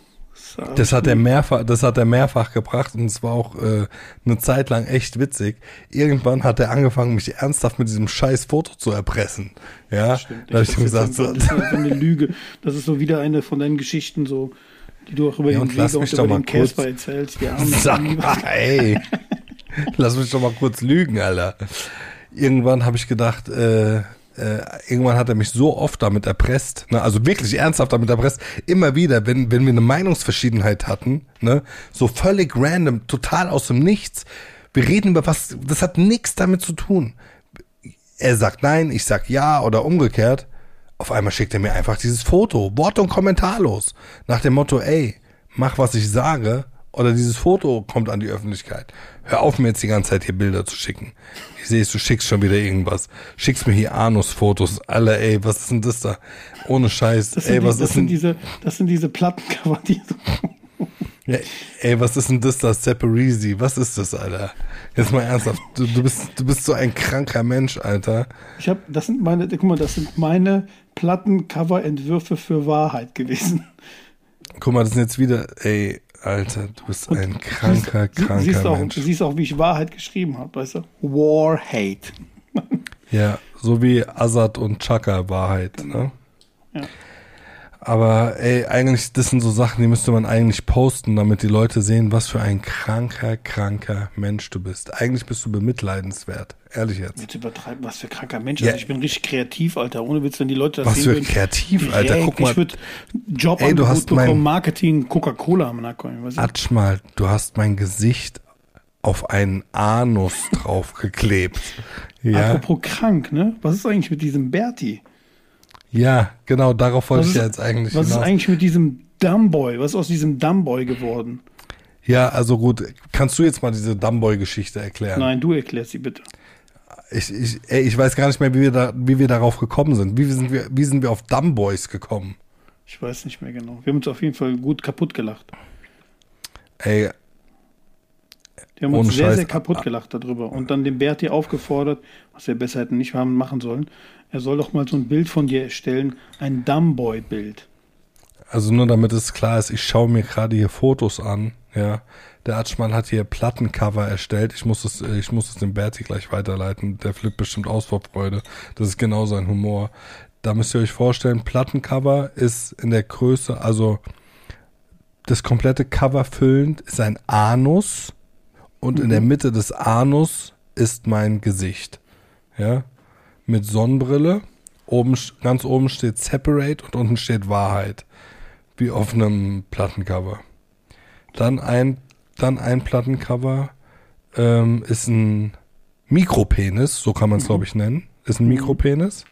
das hat er mehrfach, das hat er mehrfach gebracht und es war auch äh, eine Zeit lang echt witzig. Irgendwann hat er angefangen, mich ernsthaft mit diesem scheiß Foto zu erpressen. Ja, Stimmt. da ich ihm gesagt, so, das ist eine Lüge. Das ist so wieder eine von deinen Geschichten, so, die du auch über Ja, den mich und über den Casper erzählst. Armen Sag mal, ey. Lass mich doch mal kurz lügen, Alter. Irgendwann habe ich gedacht, äh, äh, irgendwann hat er mich so oft damit erpresst, ne, also wirklich ernsthaft damit erpresst, immer wieder, wenn, wenn wir eine Meinungsverschiedenheit hatten, ne, so völlig random, total aus dem Nichts, wir reden über was, das hat nichts damit zu tun. Er sagt nein, ich sag ja oder umgekehrt. Auf einmal schickt er mir einfach dieses Foto, Wort- und kommentarlos, nach dem Motto, ey, mach was ich sage oder dieses Foto kommt an die Öffentlichkeit. Hör auf, mir jetzt die ganze Zeit hier Bilder zu schicken. Ich sehe, du schickst schon wieder irgendwas. Schickst mir hier Anus-Fotos. Alle, ey, was ist denn das da? Ohne Scheiß. Das ey, die, was das ist sind denn, diese, das sind diese Plattencover, die so ja, ey, was ist denn das da? Separisi? Was ist das, Alter? Jetzt mal ernsthaft. Du, du bist, du bist so ein kranker Mensch, Alter. Ich habe, das sind meine, guck mal, das sind meine Plattencover-Entwürfe für Wahrheit gewesen. Guck mal, das sind jetzt wieder, ey, Alter, du bist ein kranker, Sie- kranker siehst auch, Mensch. Du siehst auch, wie ich Wahrheit geschrieben habe, weißt du? War Hate. Ja, so wie Azad und Chaka Wahrheit, ne? Ja. Aber ey, eigentlich, das sind so Sachen, die müsste man eigentlich posten, damit die Leute sehen, was für ein kranker, kranker Mensch du bist. Eigentlich bist du bemitleidenswert. Ehrlich jetzt. Jetzt übertreiben, was für ein kranker Mensch. Ja. Also ich bin richtig kreativ, Alter. Ohne Witz, wenn die Leute das Was sehen für würden. kreativ, Alter. direkt, Guck mal. Ich würde Job Ey, du hast mein- bekommen, Marketing, Coca-Cola am? Atsch mal, du hast mein Gesicht auf einen Anus draufgeklebt. Ja, Apropos krank, ne? Was ist eigentlich mit diesem Berti? ja, genau, darauf wollte Was ich ist- ja jetzt eigentlich Was ist hinaus. eigentlich mit diesem Dumbboy? Was ist aus diesem Dumbboy geworden? Ja, also gut, kannst du jetzt mal diese Dumbboy-Geschichte erklären? Nein, du erklärst sie bitte. Ich, ich, ey, ich weiß gar nicht mehr, wie wir, da, wie wir darauf gekommen sind. Wie sind wir, wie sind wir auf Dumbboys gekommen? Ich weiß nicht mehr genau. Wir haben uns auf jeden Fall gut kaputt gelacht. Ey, Wir haben uns sehr, Scheiß. sehr kaputt gelacht darüber. Und dann den Berti aufgefordert, was wir besser hätten nicht haben machen sollen. Er soll doch mal so ein Bild von dir erstellen, ein Dumbboy-Bild. also nur damit es klar ist, ich schaue mir gerade hier Fotos an, ja. Der Atschmann hat hier Plattencover erstellt. Ich muss es, ich muss es dem Berti gleich weiterleiten. Der flippt bestimmt aus vor Freude. Das ist genau sein Humor. Da müsst ihr euch vorstellen, Plattencover ist in der Größe, also das komplette Cover füllend ist ein Anus und in der Mitte des Anus ist mein Gesicht. Ja, mit Sonnenbrille. Oben, ganz oben steht Separate und unten steht Wahrheit. Wie auf einem Plattencover. Dann ein, dann ein Plattencover ähm, ist ein Mikropenis, so kann man es glaube ich nennen. Ist ein Mikropenis.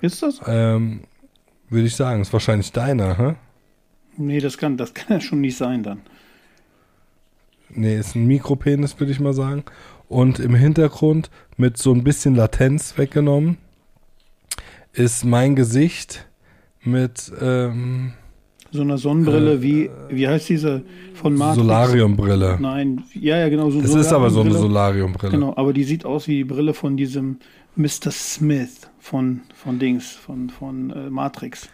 Ist das? Ähm, Würde ich sagen, ist wahrscheinlich deiner, hä? Nee, das kann, das kann ja schon nicht sein dann. Nee, ist ein Mikropenis, würde ich mal sagen. Und im Hintergrund mit so ein bisschen Latenz weggenommen ist mein Gesicht mit ähm, So eine Sonnenbrille wie, wie heißt diese von Matrix? Solariumbrille. Nein, ja, ja, genau. So Es ist aber so eine Solariumbrille. Solariumbrille. Genau, aber die sieht aus wie die Brille von diesem Mr. Smith von, von Dings, von, von äh, Matrix.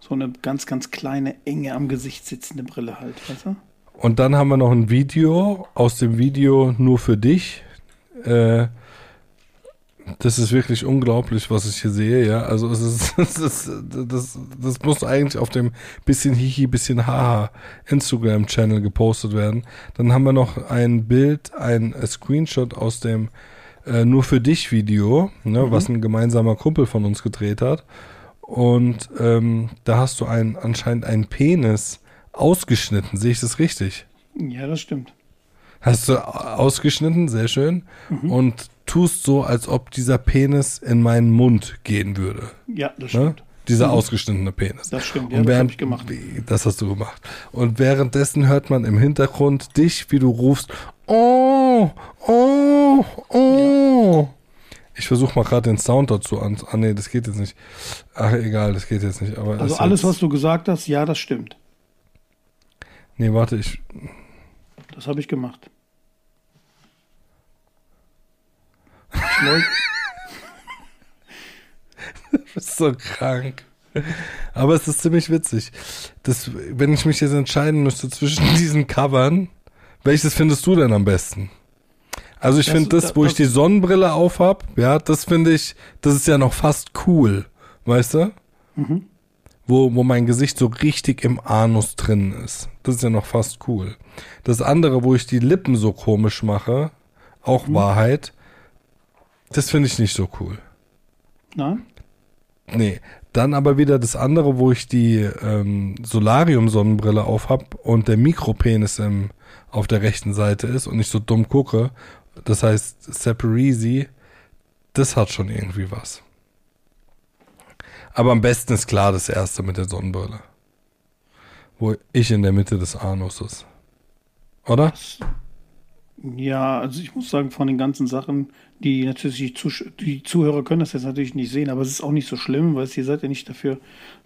So eine ganz, ganz kleine, enge am Gesicht sitzende Brille halt, weißt du? Und dann haben wir noch ein Video aus dem Video nur für dich. Äh, das ist wirklich unglaublich, was ich hier sehe, ja. Also es ist, das, ist, das, das muss eigentlich auf dem bisschen Hihi, bisschen Haha Instagram-Channel gepostet werden. Dann haben wir noch ein Bild, ein Screenshot aus dem äh, Nur für dich Video, ne, was ein gemeinsamer Kumpel von uns gedreht hat. Und ähm, da hast du ein, anscheinend einen Penis ausgeschnitten. Sehe ich das richtig? Ja, das stimmt. Hast du ausgeschnitten, sehr schön. Und tust so, als ob dieser Penis in meinen Mund gehen würde. Ja, das Ne? stimmt. Dieser ausgeschnittene Penis. Das stimmt, ja, Und das während, habe ich gemacht. Das hast du gemacht. Und währenddessen hört man im Hintergrund dich, wie du rufst, oh, oh, oh. Ich versuche mal gerade den Sound dazu an. Ah nee, das geht jetzt nicht. Ach egal, das geht jetzt nicht. Aber Also alles, jetzt, was du gesagt hast, ja, das stimmt. Nee, warte, ich. Das habe ich gemacht. Ich wollt- bist so krank. Aber es ist ziemlich witzig. Das, wenn ich mich jetzt entscheiden müsste zwischen diesen Covern, welches findest du denn am besten? Also ich Das- finde das, wo das- ich die Sonnenbrille aufhab, ja, das finde ich, das ist ja noch fast cool, weißt du? Mhm. Wo, wo mein Gesicht so richtig im Anus drin ist. Das ist ja noch fast cool. Das andere, wo ich die Lippen so komisch mache, auch Mhm. Wahrheit, das finde ich nicht so cool. Nein? Nee, dann aber wieder das andere, wo ich die ähm, Solarium-Sonnenbrille aufhab und der Mikropenis im, auf der rechten Seite ist und ich so dumm gucke. Das heißt, Separisi, das hat schon irgendwie was. Aber am besten ist klar das erste mit der Sonnenbrille. Wo ich in der Mitte des Anus ist. Oder? Ja, also ich muss sagen, von den ganzen Sachen, die natürlich die, die Zuhörer können das jetzt natürlich nicht sehen, aber es ist auch nicht so schlimm, weil ihr seid ja nicht dafür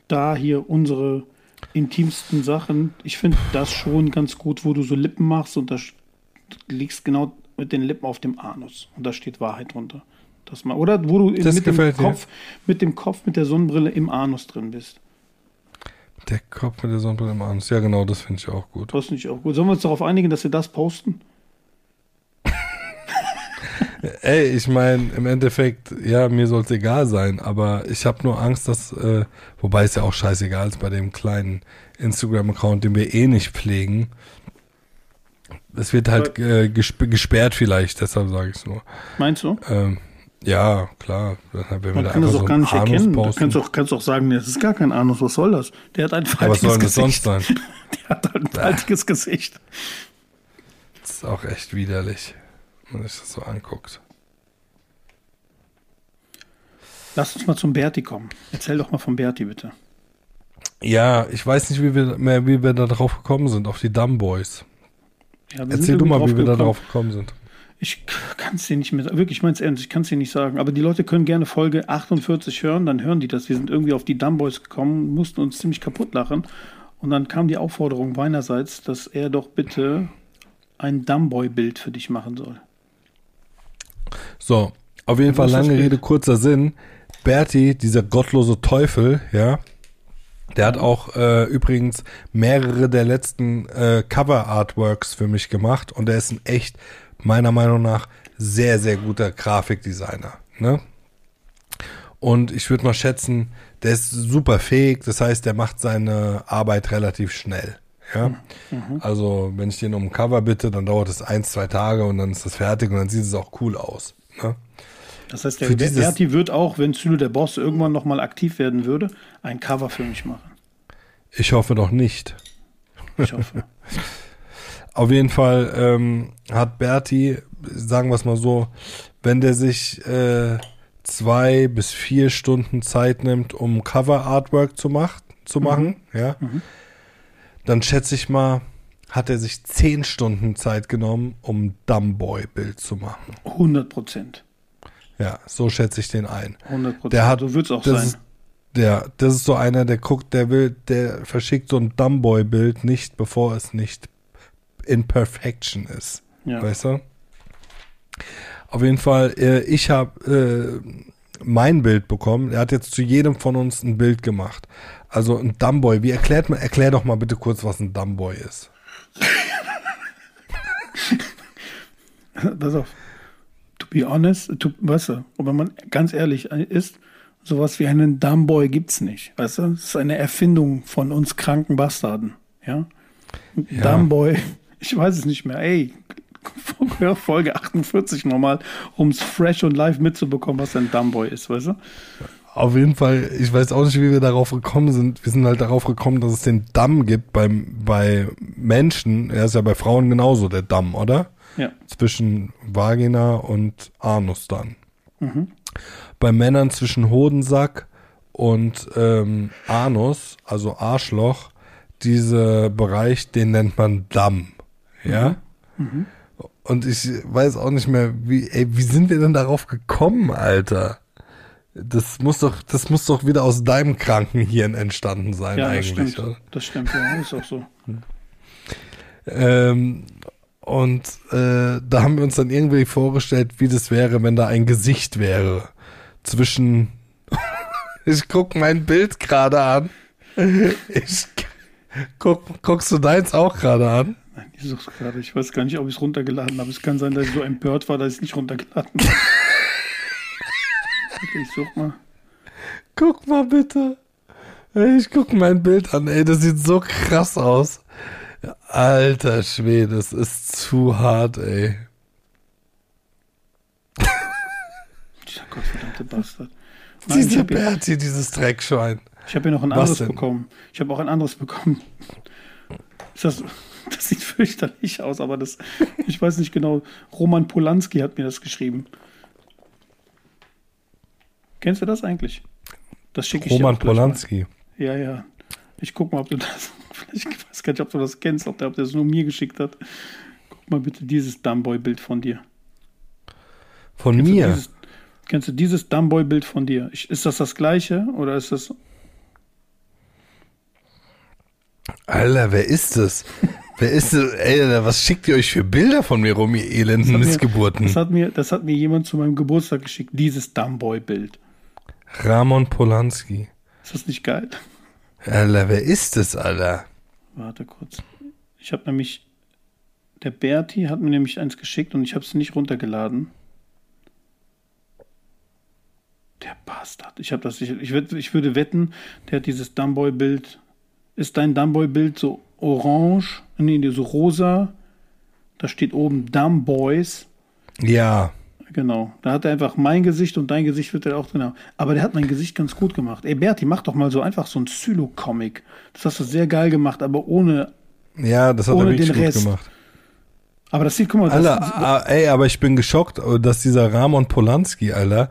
da, hier unsere intimsten Sachen. Ich finde das schon ganz gut, wo du so Lippen machst und da liegst genau mit den Lippen auf dem Anus und da steht Wahrheit drunter. Das mal, oder wo du in, mit, dem gefällt dir. Kopf, mit dem Kopf, mit der Sonnenbrille im Anus drin bist. Der Kopf mit der Sonnenbrille im Anus. Ja, genau, das finde ich auch gut. Das finde ich auch gut. Sollen wir uns darauf einigen, dass wir das posten? Ey, ich meine, im Endeffekt, ja, mir soll es egal sein, aber ich habe nur Angst, dass, äh, wobei es ja auch scheißegal ist bei dem kleinen Instagram-Account, den wir eh nicht pflegen. Es wird halt äh, gesp gesperrt vielleicht, deshalb sage ich es nur. Meinst du? Ähm, ja, klar. Wenn wir Man da kann das auch so gar nicht Anus erkennen. Du posten. kannst auch, kannst auch sagen, nee, das ist gar kein Anus, was soll das? Der hat ein ja, was faltiges soll das sonst sein? Der hat halt ein faltiges Gesicht. Das ist auch echt widerlich, wenn man sich das so anguckt. Lass uns mal zum Berti kommen. Erzähl doch mal von Berti, bitte. Ja, ich weiß nicht, wie wir mehr, wie wir da drauf gekommen sind, auf die Dumb Boys. Ja, Erzähl du mal, wie wir da drauf gekommen sind. Ich kann es dir nicht mehr sagen. Wirklich, ich meine es ernst, ich kann es dir nicht sagen. Aber die Leute können gerne Folge 48 hören, dann hören die das. Wir sind irgendwie auf die Dumbboys gekommen, mussten uns ziemlich kaputt lachen. Und dann kam die Aufforderung meinerseits, dass er doch bitte ein Dumbboy-Bild für dich machen soll. So, auf jeden Fall lange? Rede, kurzer Sinn. Berti, dieser gottlose Teufel, ja, der hat auch äh, übrigens mehrere der letzten äh, Cover-Artworks für mich gemacht und der ist ein echt, meiner Meinung nach, sehr, sehr guter Grafikdesigner. Ne? Und ich würde mal schätzen, der ist super fähig, das heißt, der macht seine Arbeit relativ schnell. Ja, also wenn ich den um ein Cover bitte, dann dauert es ein, zwei Tage und dann ist das fertig und dann sieht es auch cool aus. Ne? Das heißt, der Für dieses- Berti wird auch, wenn Zülo der Boss irgendwann nochmal aktiv werden würde, ein Cover für mich machen. Ich hoffe doch nicht. Ich hoffe. Auf jeden Fall ähm, hat Berti, sagen wir es mal so, wenn der sich äh, zwei bis vier Stunden Zeit nimmt, um Cover-Artwork zu, mach, zu machen, ja, dann schätze ich mal, hat er sich zehn Stunden Zeit genommen, um ein Dumbboy-Bild zu machen. 100 Prozent. Ja, so schätze ich den ein. 100 Prozent. Der hat, so wird es auch das sein. Ist, ja, das ist so einer, der guckt, der will, der verschickt so ein Dumbboy-Bild nicht, bevor es nicht in Perfection ist. ja. Weißt du? Auf jeden Fall, äh, ich habe äh, mein Bild bekommen. Er hat jetzt zu jedem von uns ein Bild gemacht. Also ein Dumbboy. Wie erklärt man? Erklär doch mal bitte kurz, was ein Dumbboy ist. Pass auf. To be honest, to, weißt du, wenn man ganz ehrlich ist, sowas wie einen Dumbboy gibt's nicht. Weißt du, das ist eine Erfindung von uns kranken Bastarden. Ja. Ja. Dumbboy, ich weiß es nicht mehr. Ey, hör Folge 48 nochmal, um es fresh und live mitzubekommen, was ein Dumbboy ist, weißt du? Auf jeden Fall, ich weiß auch nicht, wie wir darauf gekommen sind. Wir sind halt darauf gekommen, dass es den Damm gibt beim, bei Menschen. Er ist ja bei Frauen genauso, der Damm, oder? Ja. zwischen Vagina und Anus dann. Bei Männern zwischen Hodensack und ähm, Anus, also Arschloch, dieser Bereich, den nennt man Damm. Ja? Und ich weiß auch nicht mehr, wie, ey, wie sind wir denn darauf gekommen, Alter? Das muss doch, das muss doch wieder aus deinem kranken Hirn entstanden sein, Ja, das eigentlich. stimmt. oder? Das stimmt, ja, ist auch so. Ähm, und äh, da haben wir uns dann irgendwie vorgestellt, wie das wäre, wenn da ein Gesicht wäre. Zwischen. ich guck mein Bild gerade an. Ich guck, guckst du deins auch gerade an? Nein, ich such's gerade. Ich weiß gar nicht, ob ich es runtergeladen habe. Es kann sein, dass ich so empört war, dass ich es nicht runtergeladen habe. Ich such mal. Guck mal bitte. Ich guck mein Bild an, ey, das sieht so krass aus. Alter Schwede, das ist zu hart, ey. Dieser gottverdammte Bastard. Ich Diese habe hier, Berti, dieses Dreckschwein. ich hab hier noch ein Was anderes denn? bekommen. Ich habe auch ein anderes bekommen. Das, das sieht fürchterlich aus, aber das, ich weiß nicht genau. Roman Polanski hat mir das geschrieben. Kennst du das eigentlich? Das schicke ich Roman dir gleich mal. Polanski. Ja, ja. Ich guck mal, ob du das. Ich weiß gar nicht, ob du das kennst, ob der, ob der es nur mir geschickt hat. Guck mal bitte dieses Dumbboy-Bild von dir. Von Kennst du mir. Dieses, kennst du dieses Dumbboy-Bild von dir? Ich, ist das das gleiche oder ist das. Alter, wer ist das? wer ist das? Ey, was schickt ihr euch für Bilder von mir rum, ihr elenden mir- Missgeburten? Das hat, mir, das hat mir jemand zu meinem Geburtstag geschickt. Dieses Dumbboy-Bild. Ramon Polanski. Ist das nicht geil? Alter, wer ist das, Alter? Warte kurz. Ich habe nämlich. Der Berti hat mir nämlich eins geschickt und ich habe es nicht runtergeladen. Der Bastard. Ich habe das. Ich, ich, würd, ich würde wetten, der hat dieses Dumbboy-Bild. Ist dein Dumbboy-Bild so orange? Nee, so rosa. Da steht oben Dumbboys. Ja. Genau. Da hat er einfach mein Gesicht und dein Gesicht wird er auch drin haben. Aber der hat mein Gesicht ganz gut gemacht. Ey, Berti, mach doch mal so einfach so ein Zylo-Comic. Das hast du sehr geil gemacht, aber ohne. Ja, das hat Ohne er wirklich den gut Rest. gemacht. Aber das sieht, guck mal, das, Alter, ah, ey, aber ich bin geschockt, dass dieser Ramon Polanski, Alter,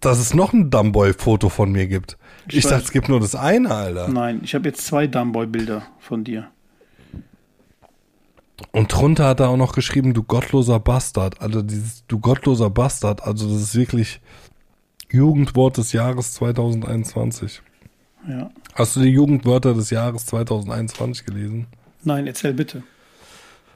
dass es noch ein Dumbboy-Foto von mir gibt. Ich, Ich dachte, es gibt nur das eine, Alter. Nein, ich habe jetzt zwei Dumbboy-Bilder von dir. Und drunter hat er auch noch geschrieben, du gottloser Bastard. Also dieses du gottloser Bastard, also das ist wirklich Jugendwort des Jahres 2021. Ja. Hast du die Jugendwörter des Jahres 2021 gelesen? Nein, erzähl bitte.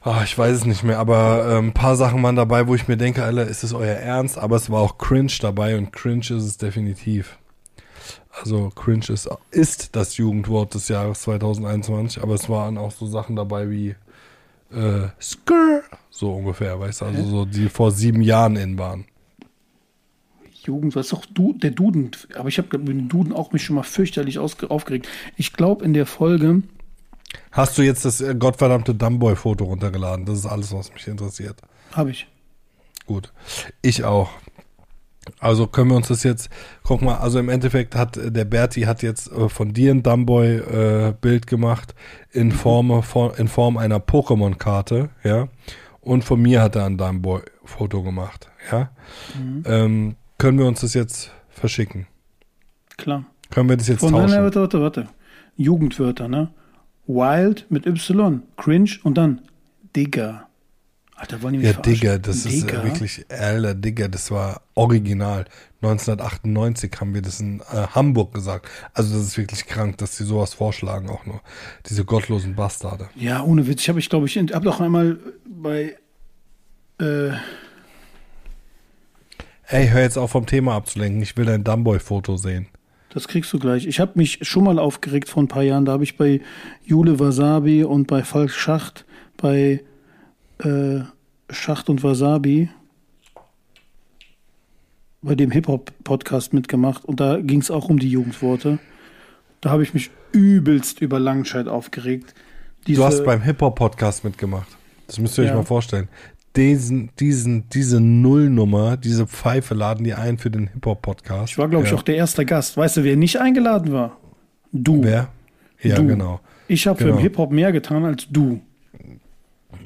Ah, ich weiß es nicht mehr, aber äh, ein paar Sachen waren dabei, wo ich mir denke, Alter, ist es euer Ernst? Aber es war auch Cringe dabei und Cringe ist es definitiv. Also Cringe ist, ist das Jugendwort des Jahres 2021, aber es waren auch so Sachen dabei wie äh, Skrr, so ungefähr, weißt du, also so, die vor sieben Jahren in waren. Jugend, was ist doch du, der Duden. Aber ich habe mit dem Duden auch mich schon mal fürchterlich aufgeregt. Ich glaube, in der Folge, Hast du jetzt das äh, gottverdammte Dumbboy-Foto runtergeladen? Das ist alles, was mich interessiert. habe ich. Gut. Ich auch. Also können wir uns das jetzt, guck mal, also im Endeffekt hat äh, der Berti hat jetzt äh, von dir ein Dumbboy-Bild gemacht in Form, von, in Form einer Pokémon-Karte, ja. Und von mir hat er ein Dumbboy-Foto gemacht, ja. Ähm, können wir uns das jetzt verschicken? Klar. Können wir das jetzt Von, tauschen? nein, warte, warte, warte. Jugendwörter, ne? Wild mit Y, Cringe und dann Digger. Alter, wollen die mich Ja, verarschen? Digga, das ist Digger? äh, wirklich, alter Digga, das war original. 1998 haben wir das in äh, Hamburg gesagt. Also das ist wirklich krank, dass sie sowas vorschlagen auch nur. Diese gottlosen Bastarde. Ja, ohne Witz. Ich habe, ich glaube, ich habe doch einmal bei. Äh, Ey, hör jetzt auf vom Thema abzulenken. Ich will dein Dumbboy-Foto sehen. das kriegst du gleich. Ich habe mich schon mal aufgeregt vor ein paar Jahren. Da habe ich bei Jule Wasabi und bei Falk Schacht, bei äh, Schacht und Wasabi, bei dem Hip-Hop-Podcast mitgemacht. Und da ging es auch um die Jugendworte. Da habe ich mich übelst über Langscheid aufgeregt. Diese, Du hast beim Hip-Hop-Podcast mitgemacht. Das müsst ihr euch Ja. mal vorstellen. Diesen, diesen, diese Nullnummer, diese Pfeife laden die ein für den Hip-Hop-Podcast. ich war, glaube ich, ja. auch der erste Gast. Weißt du, wer nicht eingeladen war? Du. Wer? Ja, Du. genau. Ich habe für Genau. den Hip-Hop mehr getan als du.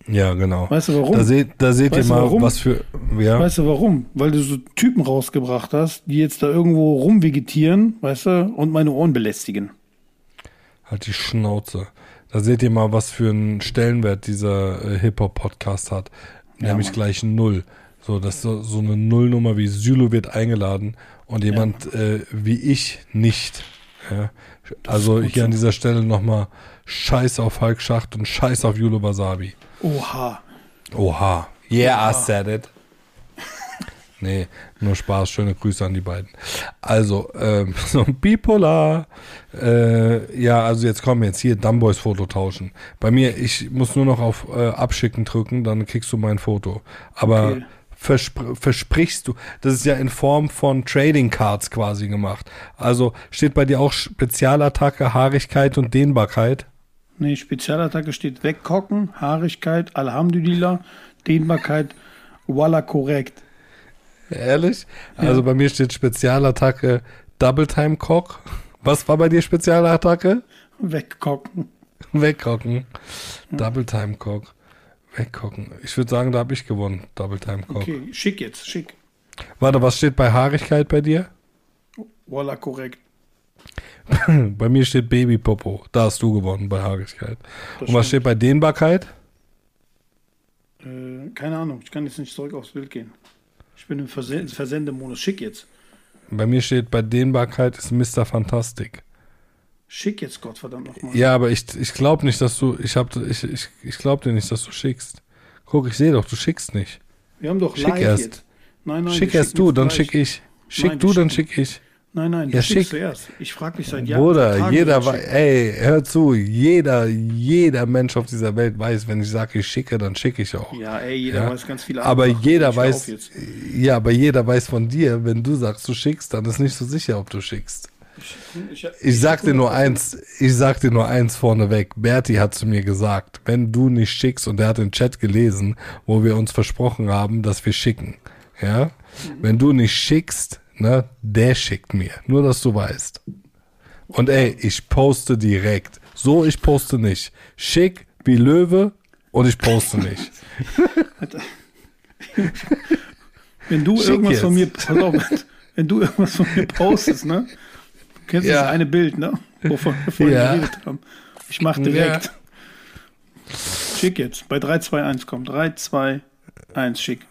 Ja, genau. Weißt du warum? Da seht, da seht Weißt ihr mal, warum? was für. Ja. Weißt du warum? Weil du so Typen rausgebracht hast, die jetzt da irgendwo rumvegetieren, weißt du, und meine Ohren belästigen. Halt die Schnauze. Da seht ihr mal, was für einen Stellenwert dieser äh, Hip-Hop-Podcast hat. Nämlich Mann. gleich Null. So, das so, so eine Nullnummer wie Sylo wird eingeladen und jemand äh, wie ich nicht. Ja. Also hier so. an dieser Stelle nochmal Scheiß auf Falk Schacht und Scheiß auf Julo Wasabi. Oha. Oha. Yeah, I said it. Nee, nur Spaß. Schöne Grüße an die beiden. Also, ähm, so bipolar. Äh, ja, also jetzt kommen jetzt hier Dumboys Foto tauschen. Bei mir, ich muss nur noch auf äh, Abschicken drücken, dann kriegst du mein Foto. Aber Okay. Verspr versprichst du, das ist ja in Form von Trading Cards quasi gemacht. Also steht bei dir auch Spezialattacke, Haarigkeit und Dehnbarkeit. Nee, Spezialattacke steht wegkocken, Haarigkeit, Alhamdulillah, Dehnbarkeit, voila korrekt. Ehrlich? Also bei mir steht Spezialattacke Double Time Cock. Was war bei dir Spezialattacke? Wegkocken. Wegkocken. Double Time Cock. Wegkocken. Ich würde sagen, da habe ich gewonnen. Double Time Cock. Okay, schick jetzt, schick. Warte, was steht bei Haarigkeit bei dir? Voila korrekt. bei mir steht Baby Popo. Da hast du gewonnen bei Haarigkeit. Das Und was stimmt. steht bei Dehnbarkeit? Äh, keine Ahnung, ich kann jetzt nicht zurück aufs Bild gehen. Ich bin im Versen Versendemodus. Schick jetzt. Bei mir steht bei Dehnbarkeit ist Mr. Fantastic. Schick jetzt, Gottverdammt nochmal. Ja, aber ich, ich glaube nicht, dass du, ich hab, ich, ich, ich glaube dir nicht, dass du schickst. Guck, ich sehe doch, du schickst nicht. Wir haben doch Schick live erst. jetzt. Nein, nein. Schick erst du, dann gleich. schick ich. Schick Nein, du, dann schick ich. Nein, nein, du Ja, schickst schick. zuerst. Ich frage mich seit Jahren. Bruder, jeder weiß, ey, hör zu, jeder, jeder Mensch auf dieser Welt weiß, wenn ich sage, ich schicke, dann schicke ich auch. Ja, ey, jeder Ja. weiß ganz viele Aber andere Sachen. jeder weiß, ja, aber jeder weiß von dir, wenn du sagst, du schickst, dann ist nicht so sicher, ob du schickst. Ich, Ich sag dir nur eins, ich sag dir nur eins vorneweg. Berti hat zu mir gesagt, wenn du nicht schickst, und er hat den Chat gelesen, wo wir uns versprochen haben, dass wir schicken. Ja? Wenn du nicht schickst, ne, der schickt mir. Nur, dass du weißt. Und ey, ich poste direkt. So, ich poste nicht. Schick wie Löwe und ich poste nicht. Wenn du Schick irgendwas von mir, jetzt. auf, wenn du irgendwas von mir postest, ne? Kennst Ja. das eine Bild, ne? Wovon wir vorhin Ja. geredet haben. Ich mach direkt. Schick jetzt. Bei 3, 2, 1 kommt. 3, 2, 1, schick.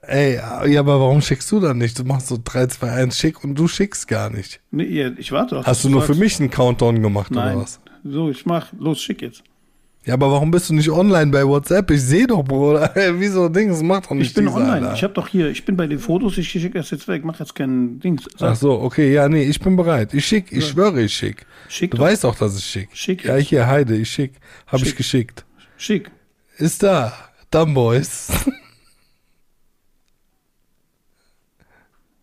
Ey, ja, aber warum schickst du dann nicht? Du machst so 3, 2, 1 schick und du schickst gar nicht. Nee, ich warte doch. Hast du nur für mich einen Countdown gemacht Nein. oder was? So, ich mach. Los, schick jetzt. Ja, aber warum bist du nicht online bei WhatsApp? Ich sehe doch, Bruder. Wieso Dings macht doch nicht Ich bin diese, online. Alter. Ich habe doch hier, ich bin bei den Fotos, ich schicke das jetzt weg. Mach jetzt kein Dings. Sag, Ach so, okay, ja, nee, ich bin bereit. Ich schick, ich schwöre, ich schick. Schick Du doch. weißt doch, dass ich schick. Schick Ja, hier, Heide, ich schick. Hab ich Schick. geschickt. Schick. Ist da. Dumb Boys.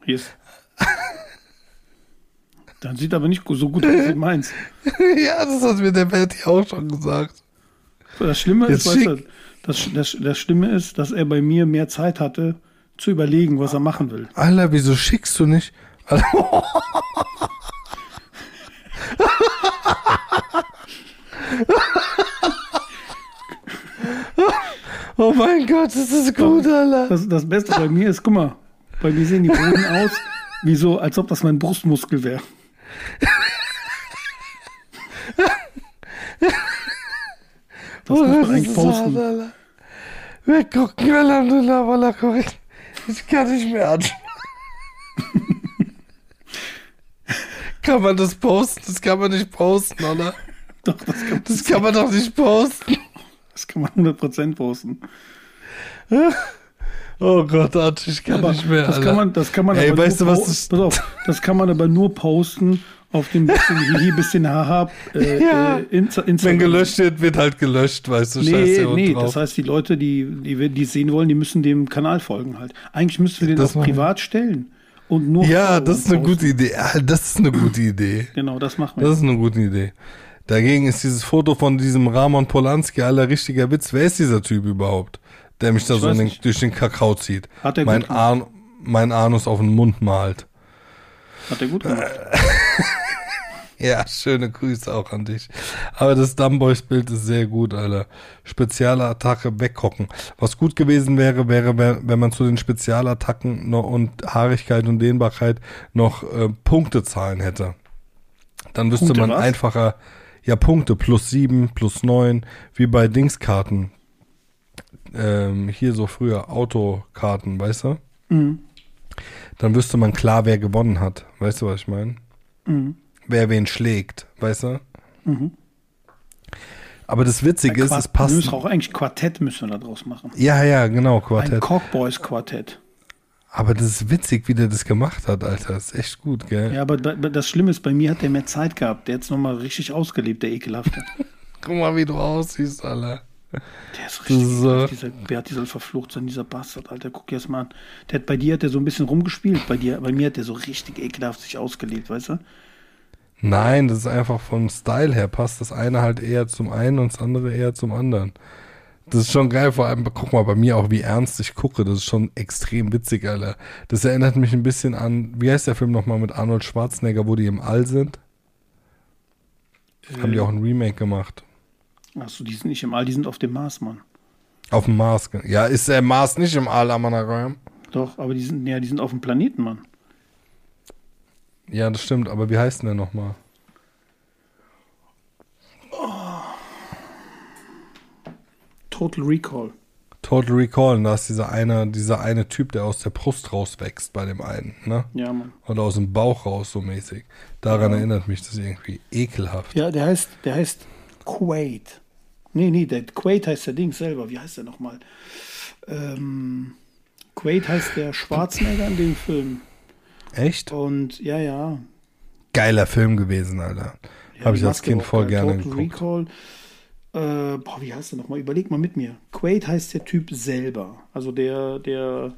Hier ist. Dann sieht aber nicht so gut aus wie meins. ja, das hat mir der Betty auch schon gesagt. Das Schlimme ist, weißt du, das, das, das Schlimme ist, dass er bei mir mehr Zeit hatte, zu überlegen, was er machen will. Alter, wieso schickst du nicht? Oh mein Gott, das ist gut, Alter. Das, das Beste bei mir ist, guck mal, bei mir sehen die Boden aus, wie so, als ob das mein Brustmuskel wäre. Das muss man eigentlich posten. Wir gucken, Alhamdulillah, Wallah. Ich kann nicht mehr anschauen. kann man das posten? Das kann man nicht posten, oder? Doch, das kann, Das kann man doch nicht posten. das kann man 100% posten. Oh Gott, Arsch, ich kann Aber nicht mehr, das Alter. kann man, das kann man Ey, aber weißt du, was po- das- pass auf, das kann man aber nur posten auf dem bisschen Hihi, bisschen Haha äh, Ja. äh, Insta Wenn Instagram. gelöscht wird, wird halt gelöscht, weißt du, Nee, scheiße nee, drauf. das heißt, die Leute, die, die, die es sehen wollen, die müssen dem Kanal folgen halt. Eigentlich müssten wir den Das auf privat stellen. Und nur ja, das ist eine posten. gute Idee. Ja, das ist eine gute Idee. Genau, das machen wir. Das ist eine gute Idee. Dagegen ist dieses Foto von diesem Ramon Polanski aller richtiger Witz. Wer ist dieser Typ überhaupt, der mich da Ich so den, durch den Kakao zieht? Hat er mein. Arn, mein Anus auf den Mund malt. Hat er gut gemacht. Ja, schöne Grüße auch an dich. Aber das Dumbboys-Bild ist sehr gut, Alter. Spezialattacke weghocken. Was gut gewesen wäre, wäre, wenn man zu den Spezialattacken noch und Haarigkeit und Dehnbarkeit noch äh, Punktezahlen hätte. Dann wüsste Punkte man was? einfacher, Ja, Punkte, plus sieben, plus neun, wie bei Dingskarten. Ähm, hier so früher Autokarten, weißt du? Mhm. Dann wüsste man klar, wer gewonnen hat. Weißt du, was ich meine? Mhm. Wer wen schlägt, weißt du? Mhm. Aber das Witzige ist, es Wir passt. müssen auch eigentlich Quartett müssen wir da draus machen. Ja, ja, genau, Ein Quartett. Cockboys-Quartett. Aber das ist witzig, wie der das gemacht hat, Alter. Das ist echt gut, gell? Ja, aber da- das Schlimme ist, bei mir hat der mehr Zeit gehabt. Der hat es nochmal richtig ausgelebt, der Ekelhafte. Guck mal, wie du aussiehst, Alter. Der ist richtig. So. Dieser Bert, dieser verflucht sein, dieser Bastard, Alter. Guck dir das mal an. Der hat, bei dir hat der so ein bisschen rumgespielt. Bei dir, bei mir hat der so richtig ekelhaft sich ausgelebt, weißt du? Nein, das ist einfach vom Style her passt das eine halt eher zum einen und das andere eher zum anderen. Das ist schon geil, vor allem, guck mal, bei mir auch, wie ernst ich gucke, das ist schon extrem witzig, Alter. Das erinnert mich ein bisschen an, wie heißt der Film nochmal mit Arnold Schwarzenegger, wo die im All sind? Haben die auch ein Remake gemacht. Achso, die sind nicht im All, die sind auf dem Mars, Mann. Auf dem Mars. Ja, ist der Mars nicht im All, Amanagam? Doch, aber die sind, ja, die sind auf dem Planeten, Mann. Ja, das stimmt, aber wie heißt denn der nochmal? Total Recall. Total Recall, und da ist dieser eine, dieser eine Typ, der aus der Brust rauswächst bei dem einen, ne? Ja, Mann. Oder aus dem Bauch raus, so mäßig. Daran erinnert mich das irgendwie ekelhaft. Ja, der heißt, der heißt Quaid. Nee, nee, der Quaid heißt der Ding selber. Wie heißt der nochmal? Ähm, Quaid heißt der Schwarzenegger in dem Film. Echt? Und ja, ja. Geiler Film gewesen, Alter. ja Habe ich als Kind voll geil. gerne Total geguckt. Recall. Äh, boah, wie heißt der nochmal? Überleg mal mit mir. Quaid heißt der Typ selber. Also der, der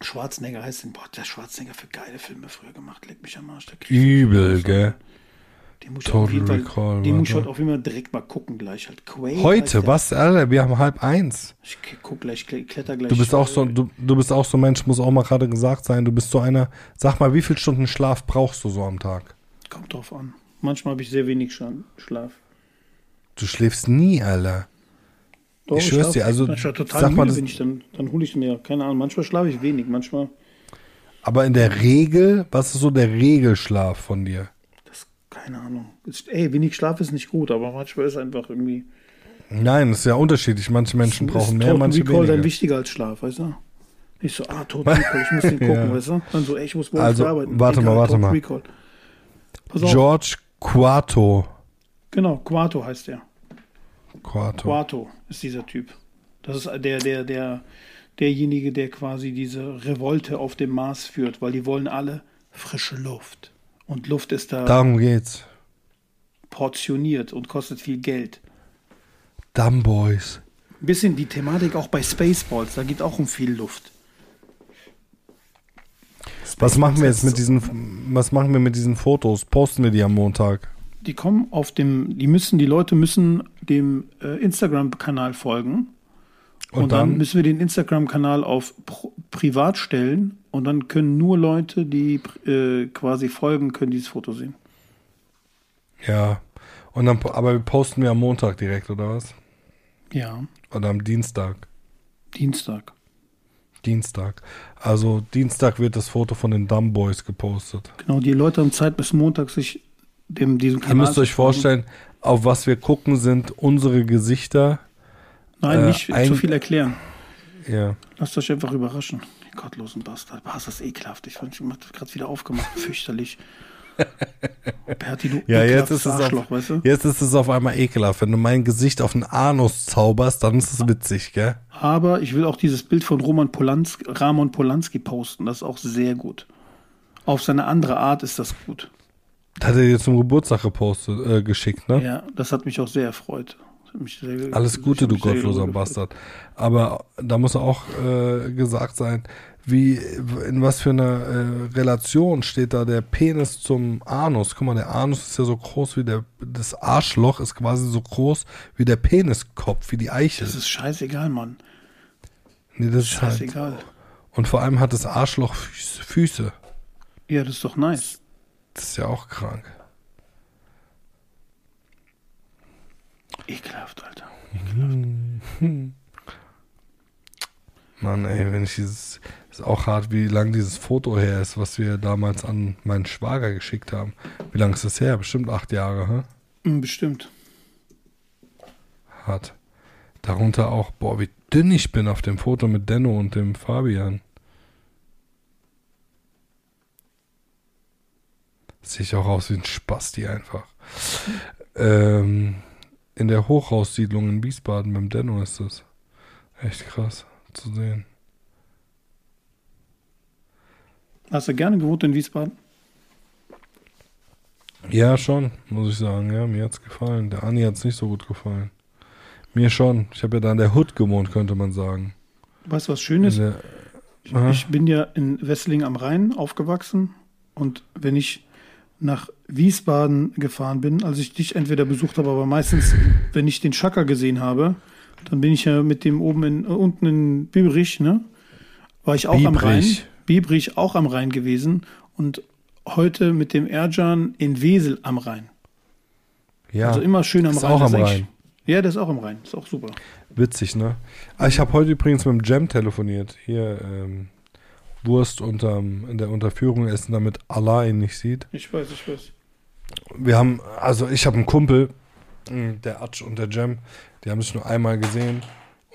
Schwarzenegger heißt den. Boah, der Schwarzenegger für geile Filme früher gemacht. Leck mich am Arsch. Der Übel, gell? Den muss ich Total auf jeden Fall, Recall, den muss ich heute auf jeden Fall direkt mal gucken gleich. Halt heißt Heute, was, Alter? Wir haben halb eins. Ich guck gleich, kle- kletter gleich. Du bist auch so, du, du bist auch so ein Mensch, muss auch mal gerade gesagt sein. Du bist so einer. Sag mal, wie viel Stunden Schlaf brauchst du so am Tag? Kommt drauf an. Manchmal habe ich sehr wenig Schla- Schlaf. Du schläfst nie, Alter. Doch, Ich schwör's dir, also, manchmal total sag mal, müde bin ich dann, dann hole ich mir, keine Ahnung, manchmal schlafe ich wenig, manchmal, Aber in der Regel, was ist so der Regelschlaf von dir? Keine Ahnung. Ey, wenig Schlaf ist nicht gut, aber manchmal ist einfach irgendwie. Nein, das ist ja unterschiedlich. Manche Menschen brauchen mehr, Total manche Recall dann weniger. wichtiger als Schlaf, weißt du? Ich so, ah, Total Recall, ich muss den gucken, Ja. weißt du? Dann so, ey, ich muss morgens Also, arbeiten. warte mal, warte mal. Recall. Pass auf, George Quarto. genau, Quarto heißt der. Quarto. Quarto ist dieser Typ. Das ist der, der, der, derjenige, der quasi diese Revolte auf dem Mars führt, weil die wollen alle frische Luft. Und Luft ist da Darum geht's. portioniert und kostet viel Geld. Dumb Boys. Ein bisschen die Thematik auch bei Spaceballs, da geht auch um viel Luft. Was machen wir jetzt mit diesen, was machen wir mit diesen Fotos? Posten wir die am Montag? Die kommen auf dem, die müssen, die Leute müssen dem äh, Instagram-Kanal folgen. Und, Und, dann? dann? müssen wir den Instagram-Kanal auf privat stellen und dann können nur Leute, die äh, quasi folgen, können dieses Foto sehen. Ja. Und dann, aber posten wir am Montag direkt, oder was? Ja, Oder am Dienstag? Dienstag. Dienstag. Also Dienstag wird das Foto von den Dumb Boys gepostet. Genau, die Leute haben Zeit bis Montag sich dem diesem Ihr Kanal müsst zu euch vorstellen, auf was wir gucken, sind unsere Gesichter. Nein, äh, nicht ein- zu viel erklären. Ja. Lasst euch einfach überraschen. Die gottlosen Bastard. Boah, ist das ekelhaft. Ich fand, ich hab gerade wieder aufgemacht. Fürchterlich. Berti, du Ja, jetzt ist, es auf, weißt du? jetzt ist es auf einmal ekelhaft. Wenn du mein Gesicht auf den Anus zauberst, dann ist es witzig, gell? Aber ich will auch dieses Bild von Roman Polanski, Ramon Polanski posten. Das ist auch sehr gut. Auf seine andere Art ist das gut. Hat er dir zum Geburtstag gepostet, äh, geschickt, ne? Ja, das hat mich auch sehr erfreut. Das Alles Gute, du gottloser. Bastard. Aber da muss auch äh, gesagt sein, wie, in was für einer äh, Relation steht da der Penis zum Anus? Guck mal, der Anus ist ja so groß wie der, das Arschloch ist quasi so groß wie der Peniskopf, wie die Eichel. Das ist scheißegal, Mann. nee, das ist halt, Scheißegal. und vor allem hat das Arschloch Füße, Füße. Ja, das ist doch nice. Das ist ja auch krank. Ekelhaft, Alter. Mann, ey, wenn ich dieses, ist auch hart, wie lang dieses Foto her ist, was wir damals an meinen Schwager geschickt haben. Wie lange ist das her? Bestimmt acht Jahre, hä? Hm, Bestimmt. Hat. Darunter auch, boah, wie dünn ich bin auf dem Foto mit Denno und dem Fabian. Sehe ich auch aus wie ein Spasti einfach. Ähm, in der Hochhaussiedlung in Wiesbaden beim Denno ist das. Echt krass zu sehen. Hast du gerne gewohnt in Wiesbaden? Ja, schon, muss ich sagen. Ja, mir hat's gefallen. Der Ani hat's nicht so gut gefallen. Mir schon. Ich habe ja da in der Hood gewohnt, könnte man sagen. Weißt du, was schön ist? Der, Aha. Ich bin ja in Wesseling am Rhein aufgewachsen und wenn ich nach Wiesbaden gefahren bin, als ich dich entweder besucht habe, aber meistens, wenn ich den Schacker gesehen habe, dann bin ich ja mit dem oben in, äh, unten in Biebrich, ne? War ich auch am Rhein. Biebrich. Biebrich auch am Rhein gewesen und heute mit dem Erjan in Wesel am Rhein. ja, Also immer schön am ist Rhein. auch Das am Rhein. Ja, der ist auch am Rhein. Ist auch super. Witzig, ne? Ah, ich habe heute übrigens mit dem Jam telefoniert. Hier, ähm, Wurst unterm, in der Unterführung essen, damit Allah ihn nicht sieht. Ich weiß, ich weiß. Wir haben, also ich habe einen Kumpel, mh, der Atsch und der Jam, die haben sich nur einmal gesehen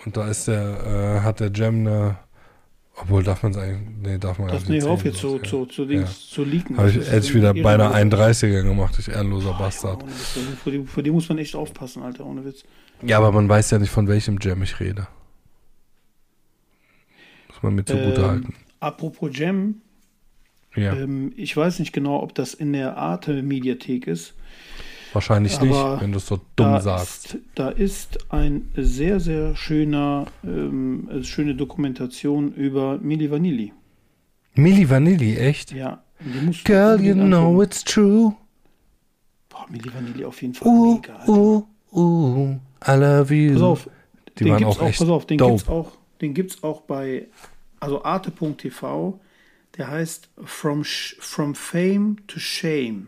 und da ist der, äh, hat der Jam eine, obwohl darf man es eigentlich, nee, darf man Das gar nee, nicht auf jetzt zu, sowas, zu, zu, Ja. zu leaken. Habe ich, hätte ich wieder beinahe irre. einen 30er gemacht, ich ehrenloser Ah, Bastard. Ja, vor, die, vor die muss man echt aufpassen, Alter, ohne Witz. Ja, aber man weiß ja nicht, von welchem Jam ich rede. Muss man mir zugute Ähm, halten. Apropos Jam, Ja, ähm, ich weiß nicht genau, ob das in der Arte-Mediathek ist. wahrscheinlich nicht, aber wenn du es so dumm da sagst. Ist, da ist ein sehr, sehr schöner, ähm, äh, schöne Dokumentation über Milli Vanilli. Milli Vanilli, echt? Ja, Girl, you know angucken. it's true. Boah, Milli Vanilli auf jeden Fall Uh, mega. Alter. uh, uh, I love you. Pass auf, Die den waren gibt's auch auch, echt pass auf, den dope. gibt's auch, den gibt's auch bei, also arte.tv, der heißt From, Sh- From Fame to Shame.